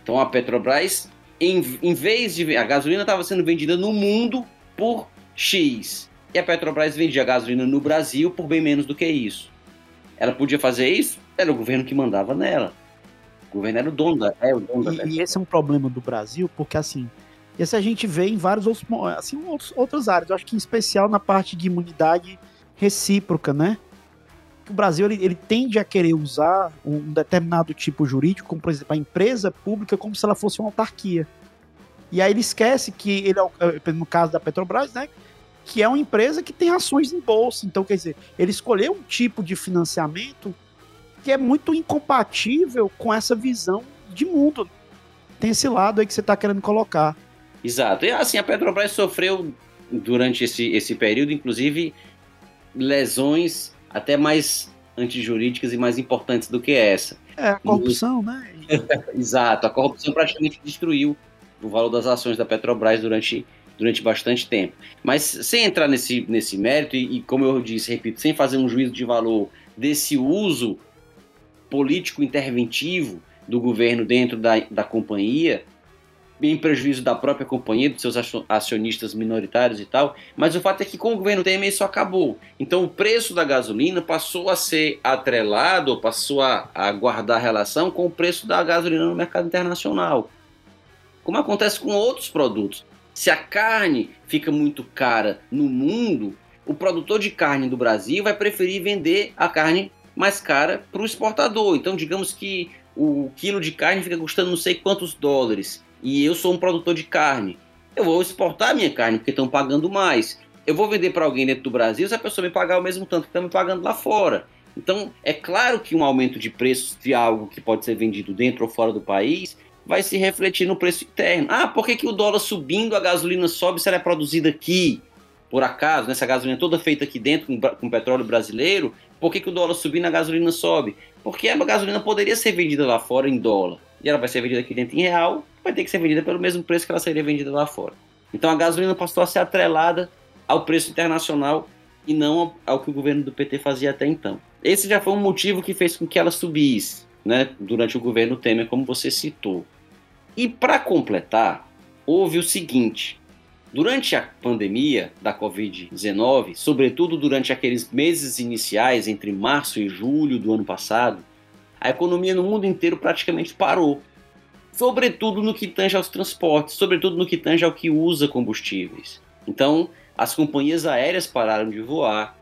[SPEAKER 3] Então a Petrobras em, em vez de. A gasolina estava sendo vendida no mundo por X. E a Petrobras vendia gasolina no Brasil por bem menos do que isso. Ela podia fazer isso? Era o governo que mandava nela. O governo era o dono da, é o dono
[SPEAKER 2] e,
[SPEAKER 3] da
[SPEAKER 2] e esse é um problema do Brasil, porque assim, esse a gente vê em vários outros, assim, outros, outras áreas. Eu acho que em especial na parte de imunidade recíproca, né? O Brasil ele, ele tende a querer usar um determinado tipo jurídico, como por exemplo a empresa pública, como se ela fosse uma autarquia. E aí ele esquece que ele, é é, no caso da Petrobras, né? Que é uma empresa que tem ações em bolsa. Então, quer dizer, ele escolheu um tipo de financiamento que é muito incompatível com essa visão de mundo. Tem esse lado aí que você está querendo colocar.
[SPEAKER 3] Exato. E assim, a Petrobras sofreu durante esse, esse período, inclusive, lesões até mais antijurídicas e mais importantes do que essa.
[SPEAKER 2] É, a corrupção, né?
[SPEAKER 3] Exato. A corrupção praticamente destruiu o valor das ações da Petrobras durante, durante bastante tempo. Mas sem entrar nesse, nesse mérito, e, e como eu disse, repito, sem fazer um juízo de valor desse uso político interventivo do governo dentro da, da companhia, em prejuízo da própria companhia, dos seus acionistas minoritários e tal, mas o fato é que com o governo Temer isso acabou. Então o preço da gasolina passou a ser atrelado, passou a, a guardar relação com o preço da gasolina no mercado internacional como acontece com outros produtos. Se a carne fica muito cara no mundo, o produtor de carne do Brasil vai preferir vender a carne mais cara para o exportador. Então, digamos que o quilo de carne fica custando não sei quantos dólares e eu sou um produtor de carne. Eu vou exportar minha carne porque estão pagando mais. Eu vou vender para alguém dentro do Brasil se a pessoa me pagar o mesmo tanto que está me pagando lá fora. Então, é claro que um aumento de preços de algo que pode ser vendido dentro ou fora do país vai se refletir no preço interno. Ah, por que, que o dólar subindo, a gasolina sobe se ela é produzida aqui? Por acaso, nessa né? gasolina toda feita aqui dentro com, com petróleo brasileiro, por que, que o dólar subindo a gasolina sobe? Porque a gasolina poderia ser vendida lá fora em dólar. E ela vai ser vendida aqui dentro em real, vai ter que ser vendida pelo mesmo preço que ela seria vendida lá fora. Então a gasolina passou a ser atrelada ao preço internacional e não ao que o governo do PT fazia até então. Esse já foi um motivo que fez com que ela subisse né, durante o governo Temer, como você citou. E para completar, houve o seguinte: durante a pandemia da Covid-19, sobretudo durante aqueles meses iniciais entre março e julho do ano passado, a economia no mundo inteiro praticamente parou. Sobretudo no que tange aos transportes, sobretudo no que tange ao que usa combustíveis. Então, as companhias aéreas pararam de voar,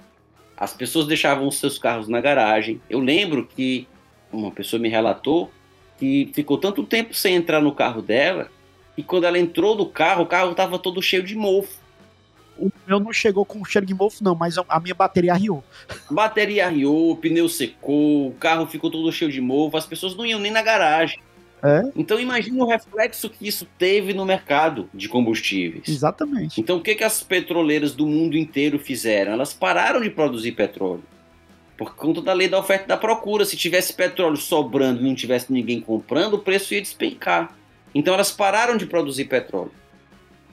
[SPEAKER 3] as pessoas deixavam os seus carros na garagem. Eu lembro que uma pessoa me relatou que ficou tanto tempo sem entrar no carro dela, e quando ela entrou no carro, o carro estava todo cheio de mofo.
[SPEAKER 2] O meu não chegou com cheiro de mofo, não, mas a minha bateria arriou.
[SPEAKER 3] Bateria arriou, o pneu secou, o carro ficou todo cheio de mofo, as pessoas não iam nem na garagem. É? Então imagine o reflexo que isso teve no mercado de combustíveis.
[SPEAKER 2] Exatamente.
[SPEAKER 3] Então o que, que as petroleiras do mundo inteiro fizeram? Elas pararam de produzir petróleo. Por conta da lei da oferta e da procura. Se tivesse petróleo sobrando e não tivesse ninguém comprando, o preço ia despencar. Então elas pararam de produzir petróleo.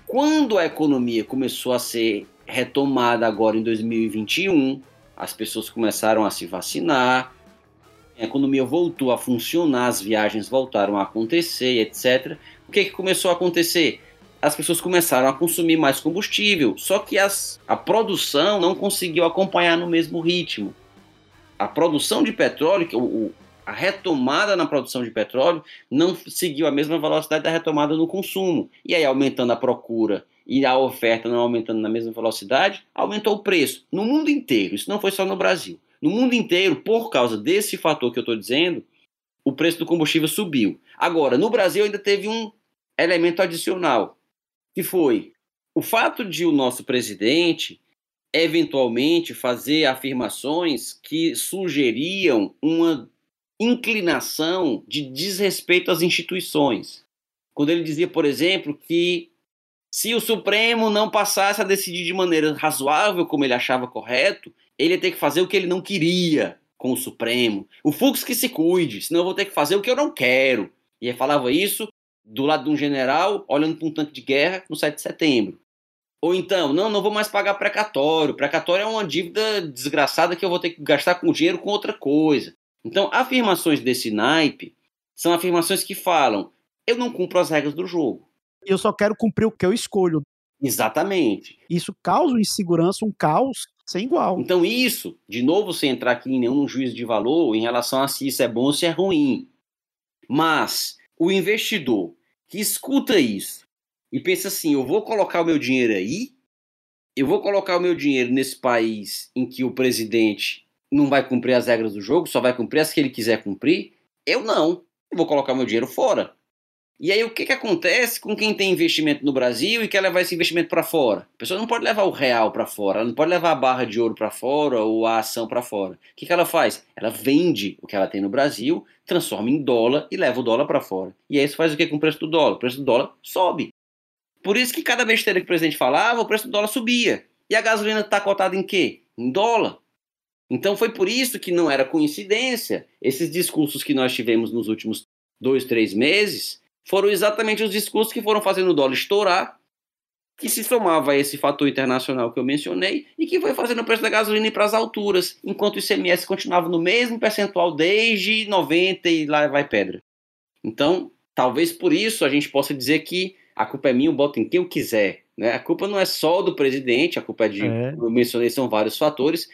[SPEAKER 3] Quando a economia começou a ser retomada agora em 2021, as pessoas começaram a se vacinar, a economia voltou a funcionar, as viagens voltaram a acontecer, etc. O que, que começou a acontecer? As pessoas começaram a consumir mais combustível, só que as, a produção não conseguiu acompanhar no mesmo ritmo a produção de petróleo, o, a retomada na produção de petróleo não seguiu a mesma velocidade da retomada no consumo. E aí, aumentando a procura e a oferta não aumentando na mesma velocidade, aumentou o preço no mundo inteiro. Isso não foi só no Brasil. No mundo inteiro, por causa desse fator que eu estou dizendo, o preço do combustível subiu. Agora, no Brasil ainda teve um elemento adicional, que foi o fato de o nosso presidente eventualmente fazer afirmações que sugeriam uma inclinação de desrespeito às instituições. Quando ele dizia, por exemplo, que se o Supremo não passasse a decidir de maneira razoável, como ele achava correto, ele ia ter que fazer o que ele não queria com o Supremo. O Fux que se cuide, senão eu vou ter que fazer o que eu não quero. E ele falava isso do lado de um general olhando para um tanque de guerra no 7 de setembro. Ou então, não, não vou mais pagar precatório. Precatório é uma dívida desgraçada que eu vou ter que gastar com dinheiro com outra coisa. Então, afirmações desse naipe são afirmações que falam: eu não cumpro as regras do jogo.
[SPEAKER 2] Eu só quero cumprir o que eu escolho.
[SPEAKER 3] Exatamente.
[SPEAKER 2] Isso causa insegurança, um caos sem igual.
[SPEAKER 3] Então, isso, de novo, sem entrar aqui em nenhum juízo de valor em relação a se isso é bom ou se é ruim. Mas o investidor que escuta isso e pensa assim: eu vou colocar o meu dinheiro aí, eu vou colocar o meu dinheiro nesse país em que o presidente não vai cumprir as regras do jogo, só vai cumprir as que ele quiser cumprir. Eu não. Eu vou colocar meu dinheiro fora. E aí o que, que acontece com quem tem investimento no Brasil e quer levar esse investimento para fora? A pessoa não pode levar o real para fora, ela não pode levar a barra de ouro para fora ou a ação para fora. O que, que ela faz? Ela vende o que ela tem no Brasil, transforma em dólar e leva o dólar para fora. E aí isso faz o que com o preço do dólar? O preço do dólar sobe. Por isso que cada besteira que o presidente falava, o preço do dólar subia. E a gasolina está cotada em quê? Em dólar. Então foi por isso que não era coincidência esses discursos que nós tivemos nos últimos dois, três meses foram exatamente os discursos que foram fazendo o dólar estourar, que se somava a esse fator internacional que eu mencionei e que foi fazendo o preço da gasolina ir para as alturas, enquanto o ICMS continuava no mesmo percentual desde 90 e lá vai pedra. Então, talvez por isso a gente possa dizer que a culpa é minha, eu boto em quem eu quiser. Né? A culpa não é só do presidente, a culpa é de, é. eu mencionei, são vários fatores,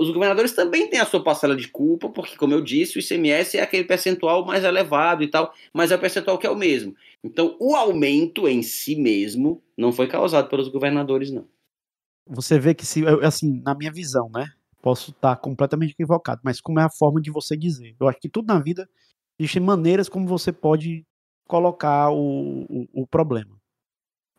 [SPEAKER 3] os governadores também têm a sua parcela de culpa, porque, como eu disse, o ICMS é aquele percentual mais elevado e tal, mas é o percentual que é o mesmo. Então, o aumento em si mesmo não foi causado pelos governadores, não.
[SPEAKER 2] Você vê que, se, assim, na minha visão, né? Posso estar completamente equivocado, mas como é a forma de você dizer? Eu acho que tudo na vida existem maneiras como você pode colocar o, o, o problema.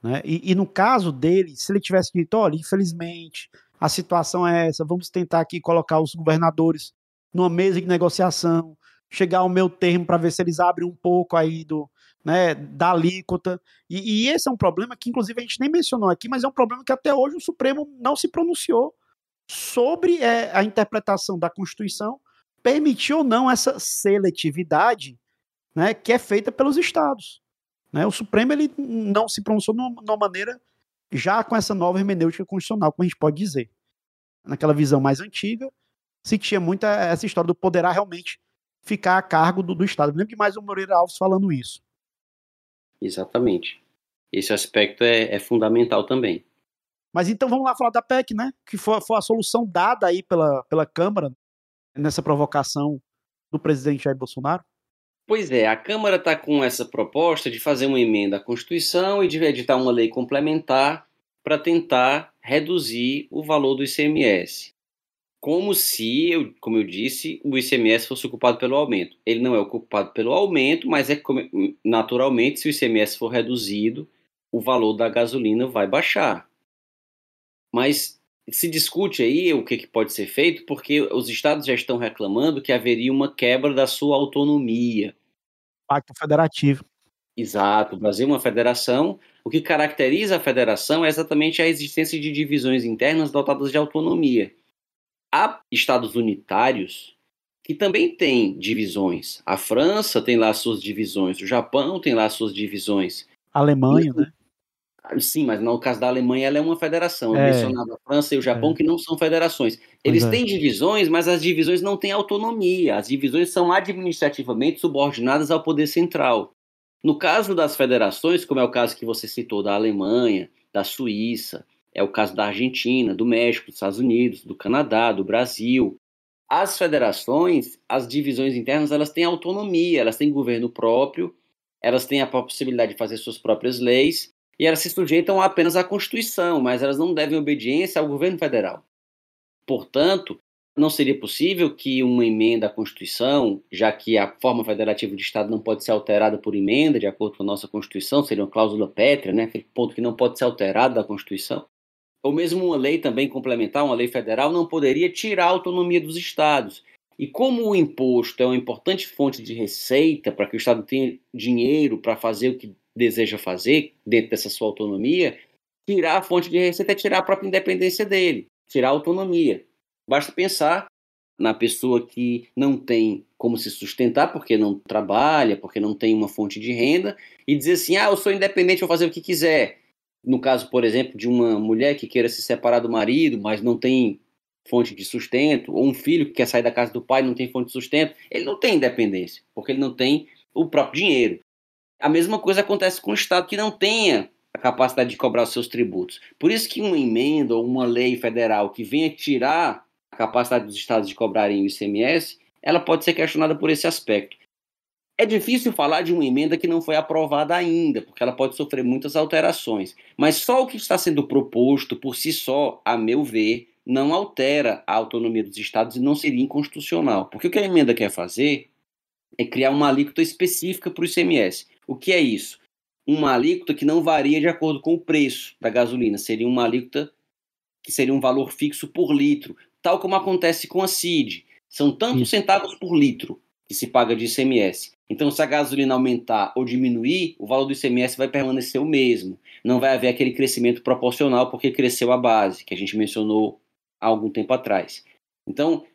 [SPEAKER 2] Né? E, e, no caso dele, se ele tivesse dito, olha, infelizmente, a situação é essa, vamos tentar aqui colocar os governadores numa mesa de negociação, chegar ao meu termo para ver se eles abrem um pouco aí do, né, da alíquota. E, e, esse é um problema que, inclusive, a gente nem mencionou aqui, mas é um problema que até hoje o Supremo não se pronunciou sobre é, a interpretação da Constituição permitir ou não essa seletividade né, que é feita pelos estados. Né? O Supremo ele não se pronunciou de uma maneira já com essa nova hermenêutica constitucional, como a gente pode dizer. Naquela visão mais antiga, se tinha muita essa história do poderá realmente ficar a cargo do, do Estado. Eu lembro demais o Moreira Alves falando isso.
[SPEAKER 3] Exatamente. Esse aspecto é, é, fundamental também.
[SPEAKER 2] Mas então vamos lá falar da PEC, né? Que foi, foi a solução dada aí pela, pela Câmara nessa provocação do presidente Jair Bolsonaro.
[SPEAKER 3] Pois é, a Câmara está com essa proposta de fazer uma emenda à Constituição e de editar uma lei complementar para tentar reduzir o valor do ICMS. Como se, como eu disse, o ICMS fosse ocupado pelo aumento. Ele não é ocupado pelo aumento, mas é naturalmente, se o ICMS for reduzido, o valor da gasolina vai baixar. Mas se discute aí o que, que, pode ser feito, porque os estados já estão reclamando que haveria uma quebra da sua autonomia.
[SPEAKER 2] Pacto federativo.
[SPEAKER 3] Exato, o Brasil é uma federação. O que caracteriza a federação é exatamente a existência de divisões internas dotadas de autonomia. Há estados unitários que também têm divisões. A França tem lá suas divisões, o Japão tem lá suas divisões.
[SPEAKER 2] A Alemanha, né?
[SPEAKER 3] Sim, mas no caso da Alemanha, ela é uma federação. É. Eu mencionava a França e o Japão, é. que não são federações. Eles é. têm divisões, mas as divisões não têm autonomia. As divisões são administrativamente subordinadas ao poder central. No caso das federações, como é o caso que você citou da Alemanha, da Suíça, é o caso da Argentina, do México, dos Estados Unidos, do Canadá, do Brasil, As federações, as divisões internas, elas têm autonomia, elas têm governo próprio, elas têm a possibilidade de fazer suas próprias leis e elas se sujeitam apenas à Constituição, mas elas não devem obediência ao governo federal. Portanto, não seria possível que uma emenda à Constituição, já que a forma federativa de Estado não pode ser alterada por emenda, de acordo com a nossa Constituição, seria uma cláusula pétrea, né? aquele ponto que não pode ser alterado da Constituição, ou mesmo uma lei também complementar, uma lei federal, não poderia tirar a autonomia dos estados. E como o imposto é uma importante fonte de receita para que o Estado tenha dinheiro para fazer o que deseja fazer dentro dessa sua autonomia, tirar a fonte de receita é tirar a própria independência dele, tirar a autonomia. Basta pensar na pessoa que não tem como se sustentar porque não trabalha, porque não tem uma fonte de renda, e dizer assim: ah, eu sou independente, vou fazer o que quiser no caso, por exemplo, de uma mulher que queira se separar do marido, mas não tem fonte de sustento, ou um filho que quer sair da casa do pai não tem fonte de sustento, ele não tem independência, porque ele não tem o próprio dinheiro. A mesma coisa acontece com o Estado que não tenha a capacidade de cobrar os seus tributos. Por isso que uma emenda ou uma lei federal que venha tirar a capacidade dos estados de cobrarem o ICMS, ela pode ser questionada por esse aspecto. É difícil falar de uma emenda que não foi aprovada ainda, porque ela pode sofrer muitas alterações. Mas só o que está sendo proposto por si só, a meu ver, não altera a autonomia dos estados e não seria inconstitucional. Porque o que a emenda quer fazer é criar uma alíquota específica para o ICMS. O que é isso? Uma alíquota que não varia de acordo com o preço da gasolina. Seria uma alíquota que seria um valor fixo por litro, tal como acontece com a CID. São tantos centavos por litro que se paga de ICMS. Então, se a gasolina aumentar ou diminuir, o valor do ICMS vai permanecer o mesmo. Não vai haver aquele crescimento proporcional porque cresceu a base, que a gente mencionou há algum tempo atrás. Então,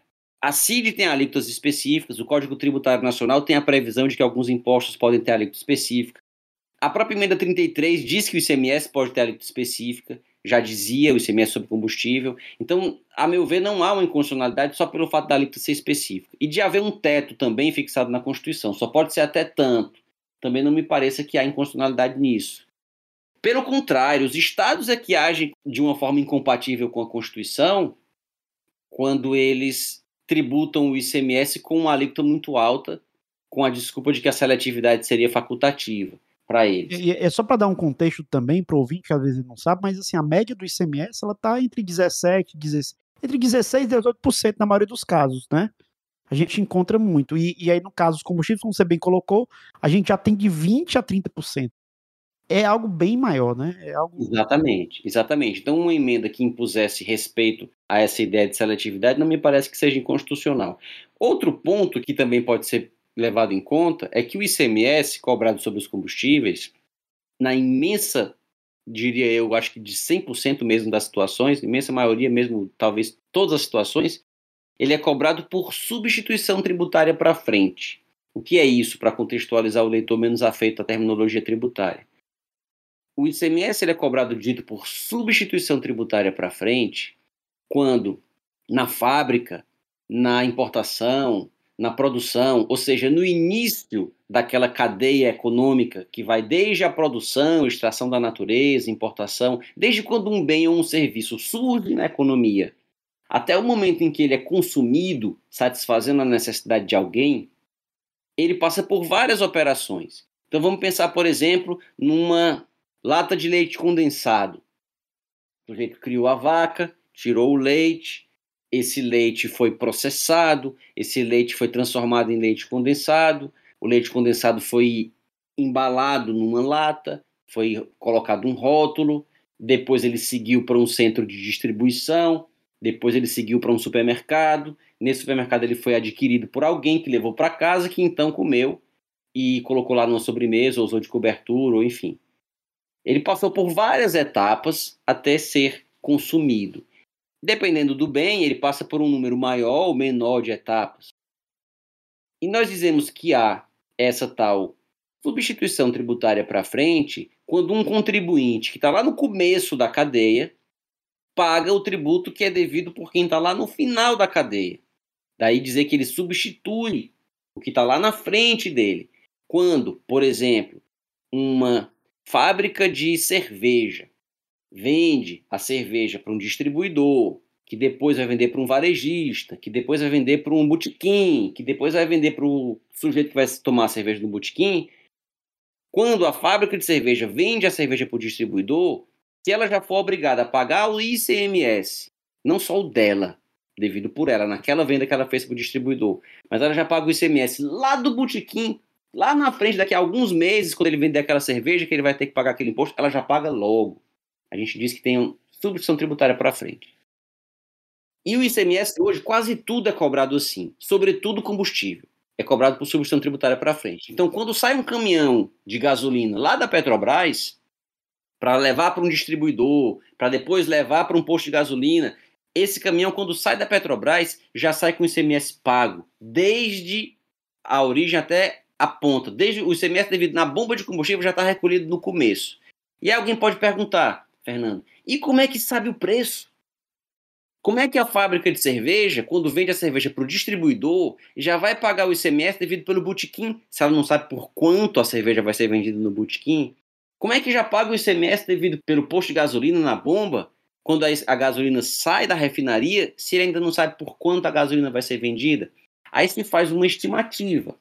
[SPEAKER 3] a CID tem alíquotas específicas, o Código Tributário Nacional tem a previsão de que alguns impostos podem ter alíquota específica. A própria emenda 33 diz que o ICMS pode ter alíquota específica já dizia o ICMS sobre combustível. Então, a meu ver, não há uma inconstitucionalidade só pelo fato da alíquota ser específica. E de haver um teto também fixado na Constituição, só pode ser até tanto. Também não me pareça que há inconstitucionalidade nisso. Pelo contrário, os estados é que agem de uma forma incompatível com a Constituição quando eles tributam o ICMS com uma alíquota muito alta, com a desculpa de que a seletividade seria facultativa para eles.
[SPEAKER 2] E, é só para dar um contexto também para o ouvinte que às vezes não sabe, mas assim, a média do ICMS ela tá entre 17 16, entre 16 e 18% na maioria dos casos, né? A gente encontra muito. E, e aí, no caso dos combustíveis, como você bem colocou, a gente já tem de 20% a 30%. É algo bem maior, né? É algo...
[SPEAKER 3] Exatamente, exatamente. Então, uma emenda que impusesse respeito a essa ideia de seletividade não me parece que seja inconstitucional. Outro ponto que também pode ser levado em conta é que o ICMS cobrado sobre os combustíveis, na imensa, diria eu, acho que de 100% mesmo das situações, imensa maioria mesmo, talvez todas as situações, ele é cobrado por substituição tributária para frente. O que é isso para contextualizar o leitor menos afeito à terminologia tributária? O ICMS ele é cobrado dito por substituição tributária para frente quando na fábrica, na importação, na produção, ou seja, no início daquela cadeia econômica que vai desde a produção, extração da natureza, importação, desde quando um bem ou um serviço surge na economia, até o momento em que ele é consumido, satisfazendo a necessidade de alguém, ele passa por várias operações. Então vamos pensar, por exemplo, numa lata de leite condensado. O sujeito criou a vaca, tirou o leite, esse leite foi processado, esse leite foi transformado em leite condensado, o leite condensado foi embalado numa lata, foi colocado um rótulo, depois ele seguiu para um centro de distribuição, depois ele seguiu para um supermercado, nesse supermercado ele foi adquirido por alguém que levou para casa, que então comeu e colocou lá numa sobremesa, ou usou de cobertura, ou enfim. Ele passou por várias etapas até ser consumido. Dependendo do bem, ele passa por um número maior ou menor de etapas. E nós dizemos que há essa tal substituição tributária para frente quando um contribuinte que está lá no começo da cadeia paga o tributo que é devido por quem está lá no final da cadeia. Daí dizer que ele substitui o que está lá na frente dele. Quando, por exemplo, uma fábrica de cerveja. Vende a cerveja para um distribuidor, que depois vai vender para um varejista, que depois vai vender para um botequim, que depois vai vender para o sujeito que vai tomar a cerveja do botequim, quando a fábrica de cerveja vende a cerveja para o distribuidor, se ela já for obrigada a pagar o ICMS, não só o dela, devido por ela, naquela venda que ela fez para o distribuidor, mas ela já paga o ICMS lá do botequim, lá na frente, daqui a alguns meses, quando ele vender aquela cerveja, que ele vai ter que pagar aquele imposto, ela já paga logo. A gente diz que tem uma substituição tributária para frente. E o ICMS hoje, quase tudo é cobrado assim, sobretudo combustível. É cobrado por substituição tributária para frente. Então, quando sai um caminhão de gasolina lá da Petrobras, para levar para um distribuidor, para depois levar para um posto de gasolina, esse caminhão, quando sai da Petrobras, já sai com ICMS pago, desde a origem até a ponta. Desde o ICMS devido na bomba de combustível já está recolhido no começo. E aí alguém pode perguntar, Fernando, e como é que sabe o preço? Como é que a fábrica de cerveja, quando vende a cerveja para o distribuidor, já vai pagar o ICMS devido pelo botequim, se ela não sabe por quanto a cerveja vai ser vendida no botequim? Como é que já paga o ICMS devido pelo posto de gasolina na bomba, quando a, gasolina sai da refinaria, se ele ainda não sabe por quanto a gasolina vai ser vendida? Aí se faz uma estimativa.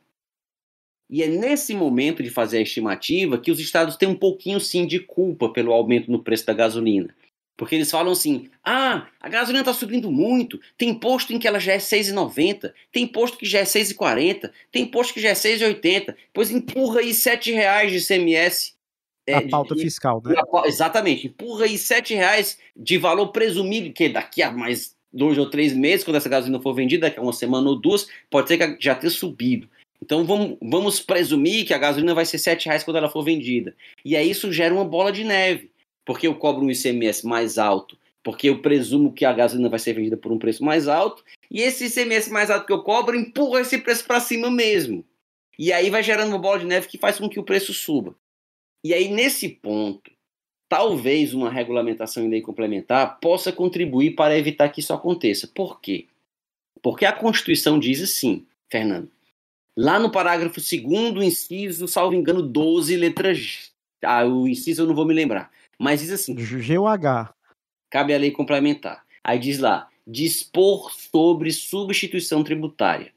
[SPEAKER 3] E é nesse momento de fazer a estimativa que os estados têm um pouquinho sim de culpa pelo aumento no preço da gasolina. Porque eles falam assim: ah, a gasolina está subindo muito, tem posto em que ela já é 6,90, tem posto que já é 6,40, tem posto que já é 6,80, pois empurra aí R$ reais de CMS.
[SPEAKER 2] É, a pauta de, fiscal, né?
[SPEAKER 3] exatamente, empurra aí R$ reais de valor presumido, que daqui a mais dois ou três meses, quando essa gasolina for vendida, daqui a uma semana ou duas, pode ser que já tenha subido. Então vamos, vamos presumir que a gasolina vai ser R$ reais quando ela for vendida. E aí isso gera uma bola de neve porque eu cobro um ICMS mais alto, porque eu presumo que a gasolina vai ser vendida por um preço mais alto, e esse ICMS mais alto que eu cobro empurra esse preço para cima mesmo. E aí vai gerando uma bola de neve que faz com que o preço suba. E aí, nesse ponto, talvez uma regulamentação em lei complementar possa contribuir para evitar que isso aconteça. Por quê? Porque a Constituição diz assim, Fernando. Lá no parágrafo 2 inciso, salvo engano, 12, letras. Ah, o inciso eu não vou me lembrar. Mas diz assim:
[SPEAKER 2] GUH.
[SPEAKER 3] Cabe a lei complementar. Aí diz lá: dispor sobre substituição tributária.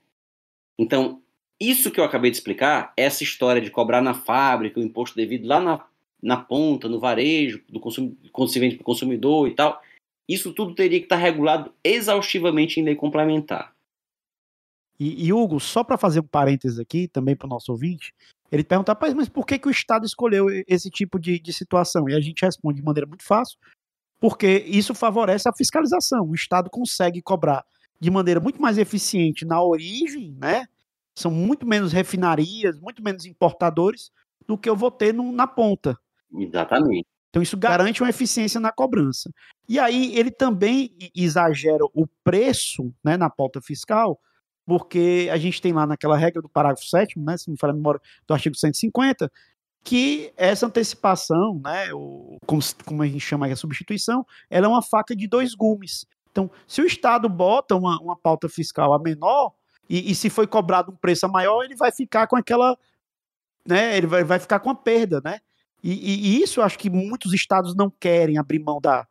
[SPEAKER 3] Então, isso que eu acabei de explicar, essa história de cobrar na fábrica o imposto devido lá na, na ponta, no varejo, do consum, quando se vende para o consumidor e tal, isso tudo teria que estar regulado exaustivamente em lei complementar.
[SPEAKER 2] E, e Hugo, só para fazer um parênteses aqui, também para o nosso ouvinte, ele pergunta, mas por que, que o Estado escolheu esse tipo de, de situação? E a gente responde de maneira muito fácil, porque isso favorece a fiscalização. O Estado consegue cobrar de maneira muito mais eficiente na origem, né? São muito menos refinarias, muito menos importadores do que eu vou ter no, na ponta.
[SPEAKER 3] Exatamente.
[SPEAKER 2] Então isso garante uma eficiência na cobrança. E aí ele também exagera o preço né, na pauta fiscal, porque a gente tem lá naquela regra do parágrafo 7 né, se me falar a memória, do artigo 150, que essa antecipação, né, o, como, como a gente chama a substituição, ela é uma faca de dois gumes. Então, se o Estado bota uma, uma pauta fiscal a menor, e, e, se foi cobrado um preço a maior, ele vai ficar com aquela. Né, ele vai, vai ficar com a perda, né? E, e, e isso eu acho que muitos estados não querem abrir mão da,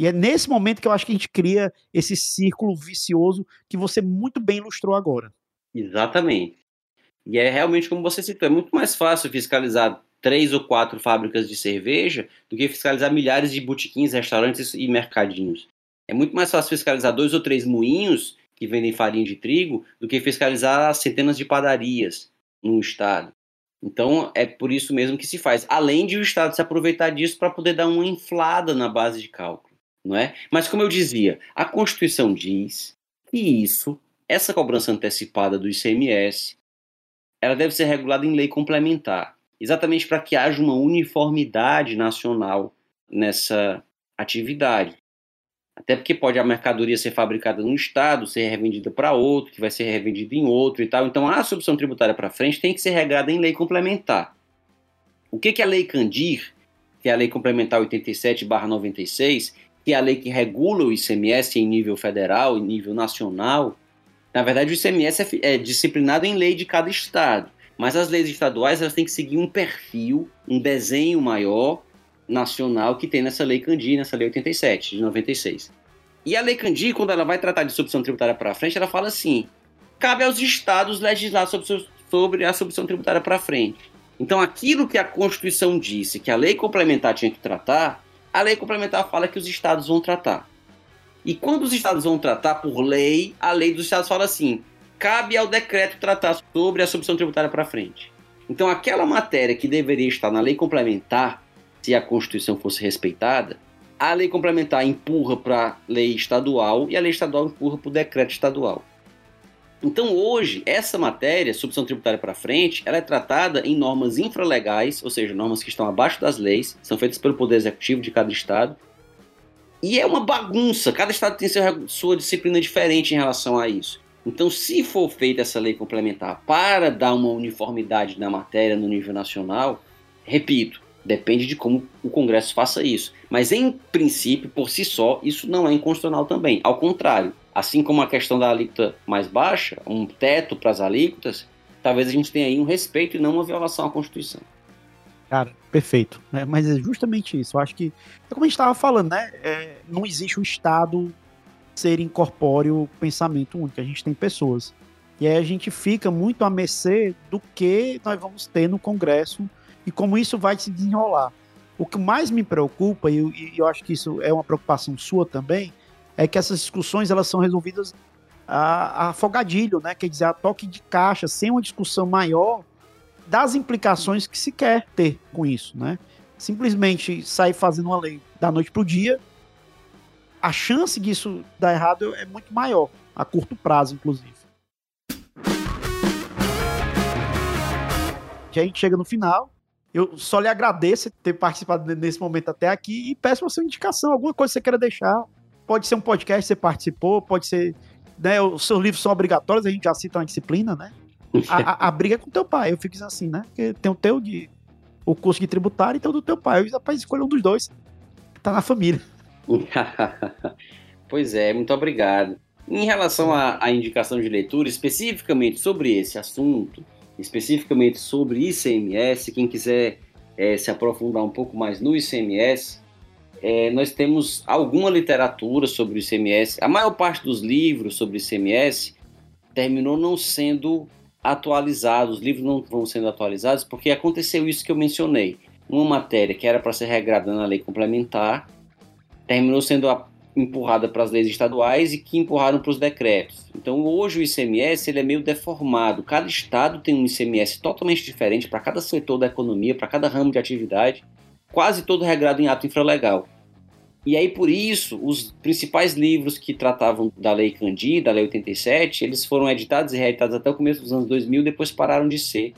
[SPEAKER 2] e é nesse momento que eu acho que a gente cria esse círculo vicioso que você muito bem ilustrou agora.
[SPEAKER 3] Exatamente. E é realmente como você citou, é muito mais fácil fiscalizar três ou quatro fábricas de cerveja do que fiscalizar milhares de botiquins, restaurantes e mercadinhos. É muito mais fácil fiscalizar dois ou três moinhos que vendem farinha de trigo do que fiscalizar centenas de padarias no estado. Então é por isso mesmo que se faz. Além de o estado se aproveitar disso para poder dar uma inflada na base de cálculo não é? Mas como eu dizia, a Constituição diz que isso, essa cobrança antecipada do ICMS, ela deve ser regulada em lei complementar, exatamente para que haja uma uniformidade nacional nessa atividade. Até porque pode a mercadoria ser fabricada num estado, ser revendida para outro, que vai ser revendida em outro e tal. Então a substituição tributária para frente tem que ser regrada em lei complementar. O que, que a Lei Candir, que é a Lei Complementar 87/96, que é a lei que regula o ICMS em nível federal, em nível nacional, na verdade o ICMS é, é disciplinado em lei de cada estado. Mas as leis estaduais elas têm que seguir um perfil, um desenho maior nacional que tem nessa lei Candir, nessa lei 87 de 96. E a Lei Candir, quando ela vai tratar de substituição tributária para frente, ela fala assim: cabe aos estados legislar sobre, sobre a substituição tributária para frente. Então, aquilo que a Constituição disse que a lei complementar tinha que tratar, a lei complementar fala que os estados vão tratar. E quando os estados vão tratar por lei, a lei dos estados fala assim: cabe ao decreto tratar sobre a substituição tributária para frente. Então, aquela matéria que deveria estar na lei complementar, se a Constituição fosse respeitada, a lei complementar empurra para a lei estadual e a lei estadual empurra para o decreto estadual. Então, hoje, essa matéria, substituição tributária para frente, ela é tratada em normas infralegais, ou seja, normas que estão abaixo das leis, são feitas pelo Poder Executivo de cada estado. E é uma bagunça, cada estado tem sua disciplina diferente em relação a isso. Então, se for feita essa lei complementar para dar uma uniformidade na matéria no nível nacional, repito, depende de como o Congresso faça isso. Mas, em princípio, por si só, isso não é inconstitucional também. Ao contrário, assim como a questão da alíquota mais baixa, um teto para as alíquotas, talvez a gente tenha aí um respeito e não uma violação à Constituição.
[SPEAKER 2] Cara, perfeito. Né? Mas é justamente isso. Eu acho que, é como a gente estava falando, né? É, não existe o Estado ser incorpóreo pensamento único. A gente tem pessoas. E aí a gente fica muito a mercê do que nós vamos ter no Congresso e como isso vai se desenrolar. O que mais me preocupa, e eu, e eu acho que isso é uma preocupação sua também, é que essas discussões elas são resolvidas a, a afogadilho, né? Quer dizer, a toque de caixa, sem uma discussão maior das implicações que se quer ter com isso, né? Simplesmente sair fazendo uma lei da noite para o dia, a chance disso dar errado é muito maior, a curto prazo, inclusive. Que a gente chega no final. Eu só lhe agradeço ter participado nesse momento até aqui e peço a sua indicação, alguma coisa que você queira deixar, Pode ser um podcast você participou, pode ser. Né, os seus livros são obrigatórios, a gente já cita uma disciplina, né? A, a, a briga é com teu pai, eu fico assim, né? Porque tem o teu de. O curso de tributário e tem o do teu pai. Eu rapaz, escolha um dos dois. Tá na família.
[SPEAKER 3] pois é, muito obrigado. Em relação à, à indicação de leitura, especificamente sobre esse assunto, especificamente sobre ICMS, quem quiser é, se aprofundar um pouco mais no ICMS, é, nós temos alguma literatura sobre o ICMS. A maior parte dos livros sobre o ICMS terminou não sendo atualizado, os livros não vão sendo atualizados porque aconteceu isso que eu mencionei. Uma matéria que era para ser regrada na lei complementar terminou sendo empurrada para as leis estaduais e que empurraram para os decretos. Então hoje o ICMS ele é meio deformado. Cada estado tem um ICMS totalmente diferente para cada setor da economia, para cada ramo de atividade quase todo regrado em ato infralegal. E aí, por isso, os principais livros que tratavam da Lei Candir, da Lei 87, eles foram editados e reeditados até o começo dos anos 2000, depois pararam de ser.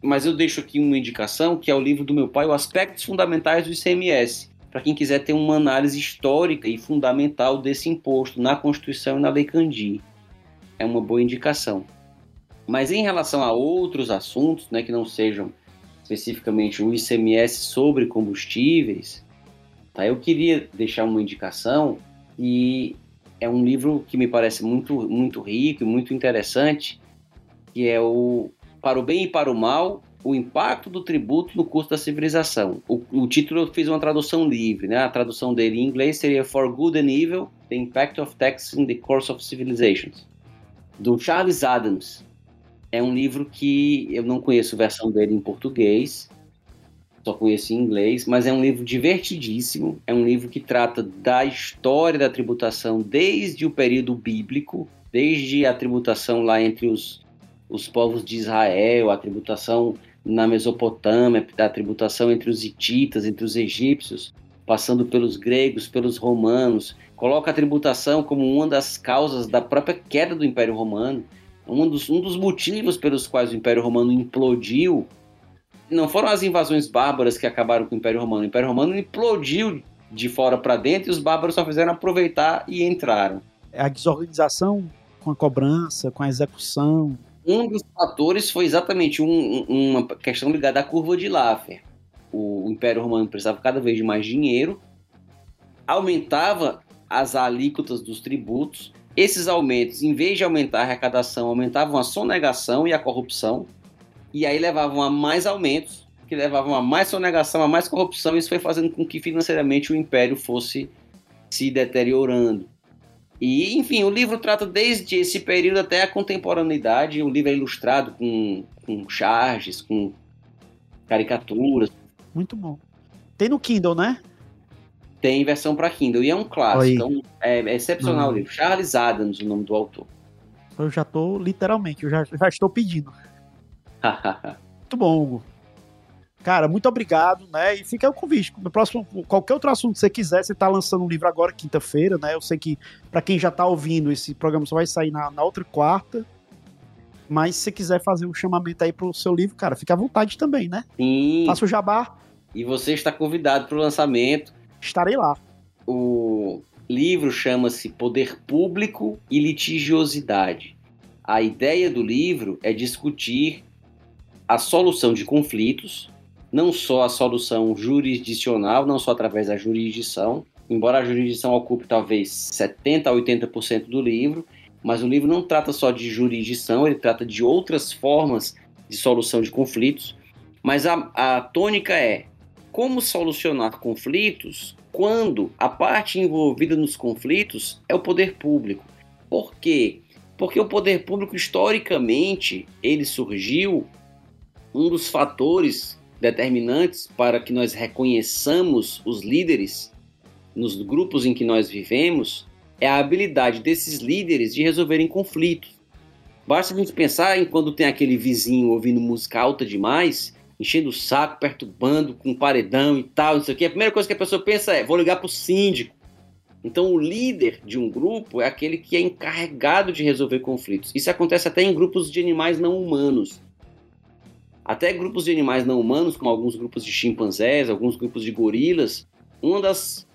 [SPEAKER 3] Mas eu deixo aqui uma indicação, que é o livro do meu pai, O Aspectos Fundamentais do ICMS, para quem quiser ter uma análise histórica e fundamental desse imposto na Constituição e na Lei Candir. É uma boa indicação. Mas em relação a outros assuntos, né, que não sejam especificamente o ICMS sobre combustíveis, tá? eu queria deixar uma indicação e é um livro que me parece muito, muito rico e muito interessante, que é o Para o Bem e para o Mal, o impacto do tributo no custo da civilização. O, o, título eu fiz uma tradução livre, né? A tradução dele em inglês seria For Good and Evil: The Impact of Tax in the Course of Civilizations, do Charles Adams. É um livro que eu não conheço a versão dele em português, só conheço em inglês, mas é um livro divertidíssimo. É um livro que trata da história da tributação desde o período bíblico, desde a tributação lá entre os, os povos de Israel, a tributação na Mesopotâmia, a tributação entre os hititas, entre os egípcios, passando pelos gregos, pelos romanos. Coloca a tributação como uma das causas da própria queda do Império Romano um dos, um dos motivos pelos quais o Império Romano implodiu não foram as invasões bárbaras que acabaram com o Império Romano. O Império Romano implodiu de fora para dentro e os bárbaros só fizeram aproveitar e entraram.
[SPEAKER 2] A desorganização com a cobrança, com a execução.
[SPEAKER 3] Um dos fatores foi exatamente um, uma questão ligada à curva de Laffer. O Império Romano precisava cada vez de mais dinheiro, aumentava as alíquotas dos tributos esses aumentos, em vez de aumentar a arrecadação, aumentavam a sonegação e a corrupção, e aí levavam a mais aumentos, que levavam a mais sonegação, a mais corrupção, e isso foi fazendo com que financeiramente o império fosse se deteriorando. E, enfim, o livro trata desde esse período até a contemporaneidade. O livro é ilustrado com, com charges, com caricaturas.
[SPEAKER 2] Muito bom. Tem no Kindle, né?
[SPEAKER 3] Tem versão para Kindle e é um clássico. Então, é, é excepcional Não. o livro. Charles Adams, o nome do autor.
[SPEAKER 2] Eu já tô, literalmente, eu já, já estou pedindo. Muito bom, Hugo. Cara, muito obrigado, né? E fica o convite. No próximo, qualquer outro assunto que você quiser, você tá lançando um livro agora, quinta-feira, né? Eu sei que, para quem já tá ouvindo, esse programa só vai sair na, na outra quarta. Mas se você quiser fazer um chamamento aí pro seu livro, cara, fica à vontade também, né?
[SPEAKER 3] Sim.
[SPEAKER 2] Faça o jabá.
[SPEAKER 3] E você está convidado para o lançamento.
[SPEAKER 2] Estarei lá.
[SPEAKER 3] O livro chama-se Poder Público e Litigiosidade. A ideia do livro é discutir a solução de conflitos não só a solução jurisdicional, não só através da jurisdição, embora a jurisdição ocupe talvez 70 a 80% do livro, mas o livro não trata só de jurisdição, ele trata de outras formas de solução de conflitos. Mas a, a tônica é como solucionar conflitos quando a parte envolvida nos conflitos é o poder público. Por quê? Porque o poder público, historicamente, ele surgiu, um dos fatores determinantes para que nós reconheçamos os líderes nos grupos em que nós vivemos é a habilidade desses líderes de resolverem conflitos. Basta a gente pensar em quando tem aquele vizinho ouvindo música alta demais, enchendo o saco, perturbando com paredão e tal, não sei o que. A primeira coisa que a pessoa pensa é: vou ligar para o síndico. Então, o líder de um grupo é aquele que é encarregado de resolver conflitos. Isso acontece até em grupos de animais não humanos. Até grupos de animais não humanos, como alguns grupos de chimpanzés, alguns grupos de gorilas, uma das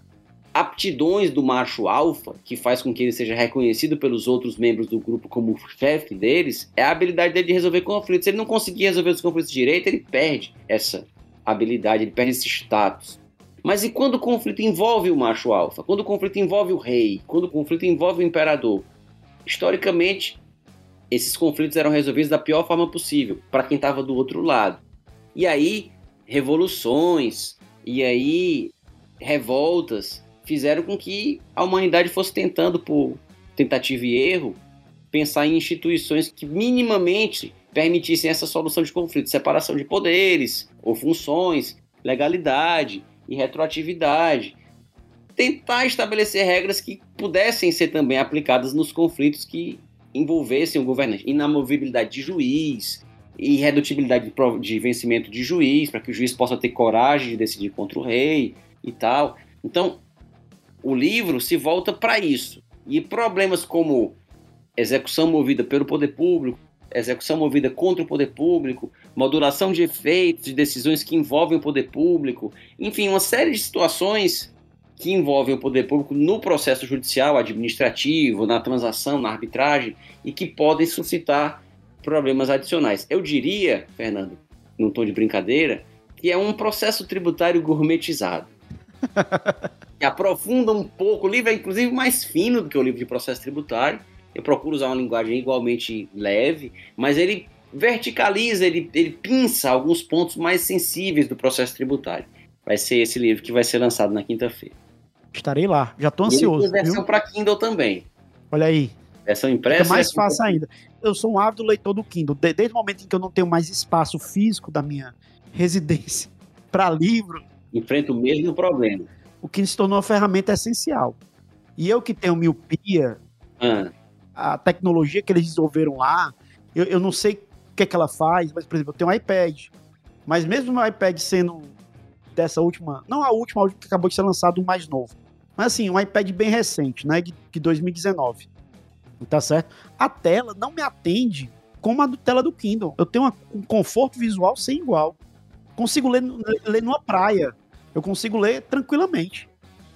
[SPEAKER 3] aptidões do macho alfa, que faz com que ele seja reconhecido pelos outros membros do grupo como chefe deles, é a habilidade dele de resolver conflitos. Se ele não conseguir resolver os conflitos direito, ele perde essa habilidade, ele perde esse status. Mas e quando o conflito envolve o macho alfa? Quando o conflito envolve o rei? Quando o conflito envolve o imperador? Historicamente, esses conflitos eram resolvidos da pior forma possível para quem estava do outro lado. E aí, revoluções, e aí, revoltas fizeram com que a humanidade fosse tentando, por tentativa e erro, pensar em instituições que minimamente permitissem essa solução de conflitos, separação de poderes ou funções, legalidade e retroatividade. Tentar estabelecer regras que pudessem ser também aplicadas nos conflitos que envolvessem o governante. Inamovibilidade de juiz, irredutibilidade de, vencimento de juiz, para que o juiz possa ter coragem de decidir contra o rei e tal. Então, o livro se volta para isso. E problemas como execução movida pelo poder público, execução movida contra o poder público, modulação de efeitos de decisões que envolvem o poder público, enfim, uma série de situações que envolvem o poder público no processo judicial, administrativo, na transação, na arbitragem e que podem suscitar problemas adicionais. Eu diria, Fernando, num tom de brincadeira, que é um processo tributário gourmetizado. que aprofunda um pouco, o livro é inclusive mais fino do que o livro de processo tributário. Eu procuro usar uma linguagem igualmente leve, mas ele verticaliza, ele, ele pinça alguns pontos mais sensíveis do processo tributário. Vai ser esse livro que vai ser lançado na quinta-feira.
[SPEAKER 2] Estarei lá, já tô ansioso.
[SPEAKER 3] E tem versão para Kindle também.
[SPEAKER 2] Olha aí.
[SPEAKER 3] Versão impressa.
[SPEAKER 2] É mais fácil ainda. Eu sou um ávido leitor do Kindle. Desde o momento em que eu não tenho mais espaço físico da minha residência para livro.
[SPEAKER 3] Enfrenta o mesmo problema.
[SPEAKER 2] O Kindle se tornou uma ferramenta essencial. E eu que tenho miopia, ah. a tecnologia que eles desenvolveram lá, eu, eu não sei o que, é que ela faz, mas, por exemplo, eu tenho um iPad. Mas mesmo o iPad sendo dessa última, não a última, a última que acabou de ser lançado, um mais novo. Mas assim, um iPad bem recente, né? De, de 2019. Tá certo? A tela não me atende como a do tela do Kindle. Eu tenho uma, um conforto visual sem igual. Consigo ler, ler numa praia. Eu consigo ler tranquilamente.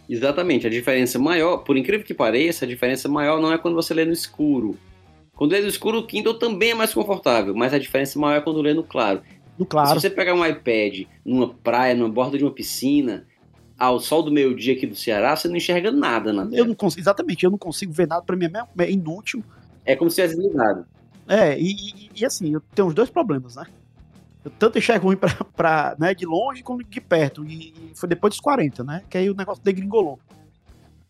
[SPEAKER 3] Exatamente. A diferença maior, por incrível que pareça, a diferença maior não é quando você lê no escuro. Quando lê no escuro, o Kindle também é mais confortável, mas a diferença maior é quando lê no claro.
[SPEAKER 2] No claro.
[SPEAKER 3] Se você pegar um iPad numa praia, numa borda de uma piscina, ao sol do meio-dia aqui do Ceará, você não enxerga nada na
[SPEAKER 2] Eu não consigo, exatamente, eu não consigo ver nada, para mim é, é inútil.
[SPEAKER 3] É como se tivesse ligado.
[SPEAKER 2] É, e, e, e, assim, eu tenho os dois problemas, né? Eu tanto enxergo ruim pra, pra, né, de longe como de perto. E, e, foi depois dos 40, né? Que aí o negócio degringolou.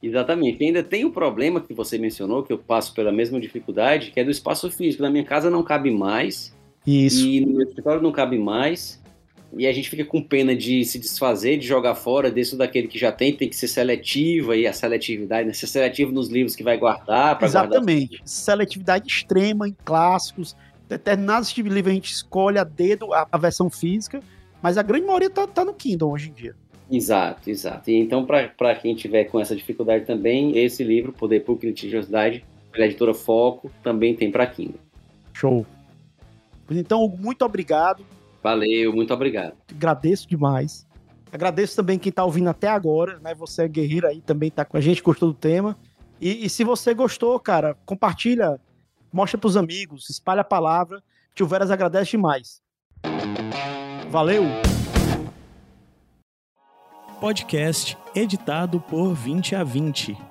[SPEAKER 3] Exatamente. E ainda tem o problema que você mencionou, que eu passo pela mesma dificuldade, que é do espaço físico. Na minha casa não cabe mais.
[SPEAKER 2] Isso.
[SPEAKER 3] E no meu escritório não cabe mais. E a gente fica com pena de se desfazer, de jogar fora desse ou daquele que já tem, tem que ser seletivo aí, a seletividade, né? Ser seletivo nos livros que vai guardar.
[SPEAKER 2] Exatamente.
[SPEAKER 3] guardar-
[SPEAKER 2] Seletividade extrema em clássicos. Determinados tipos de livro a gente escolhe a dedo a, a versão física, mas a grande maioria tá, tá no Kindle hoje em dia.
[SPEAKER 3] Exato, exato. E então, para quem tiver com essa dificuldade também, esse livro, Poder Público e Litigiosidade, pela editora Foco, também tem para Kindle.
[SPEAKER 2] Show. Então, muito obrigado.
[SPEAKER 3] Valeu, muito obrigado.
[SPEAKER 2] Agradeço demais. Agradeço também quem tá ouvindo até agora, né? Você é guerreiro aí, também tá com a gente, gostou do tema. E, e se você gostou, cara, compartilha, mostra pros amigos, espalha a palavra. Tio Veras agradece demais. Valeu!
[SPEAKER 1] Podcast editado por 20 a 20.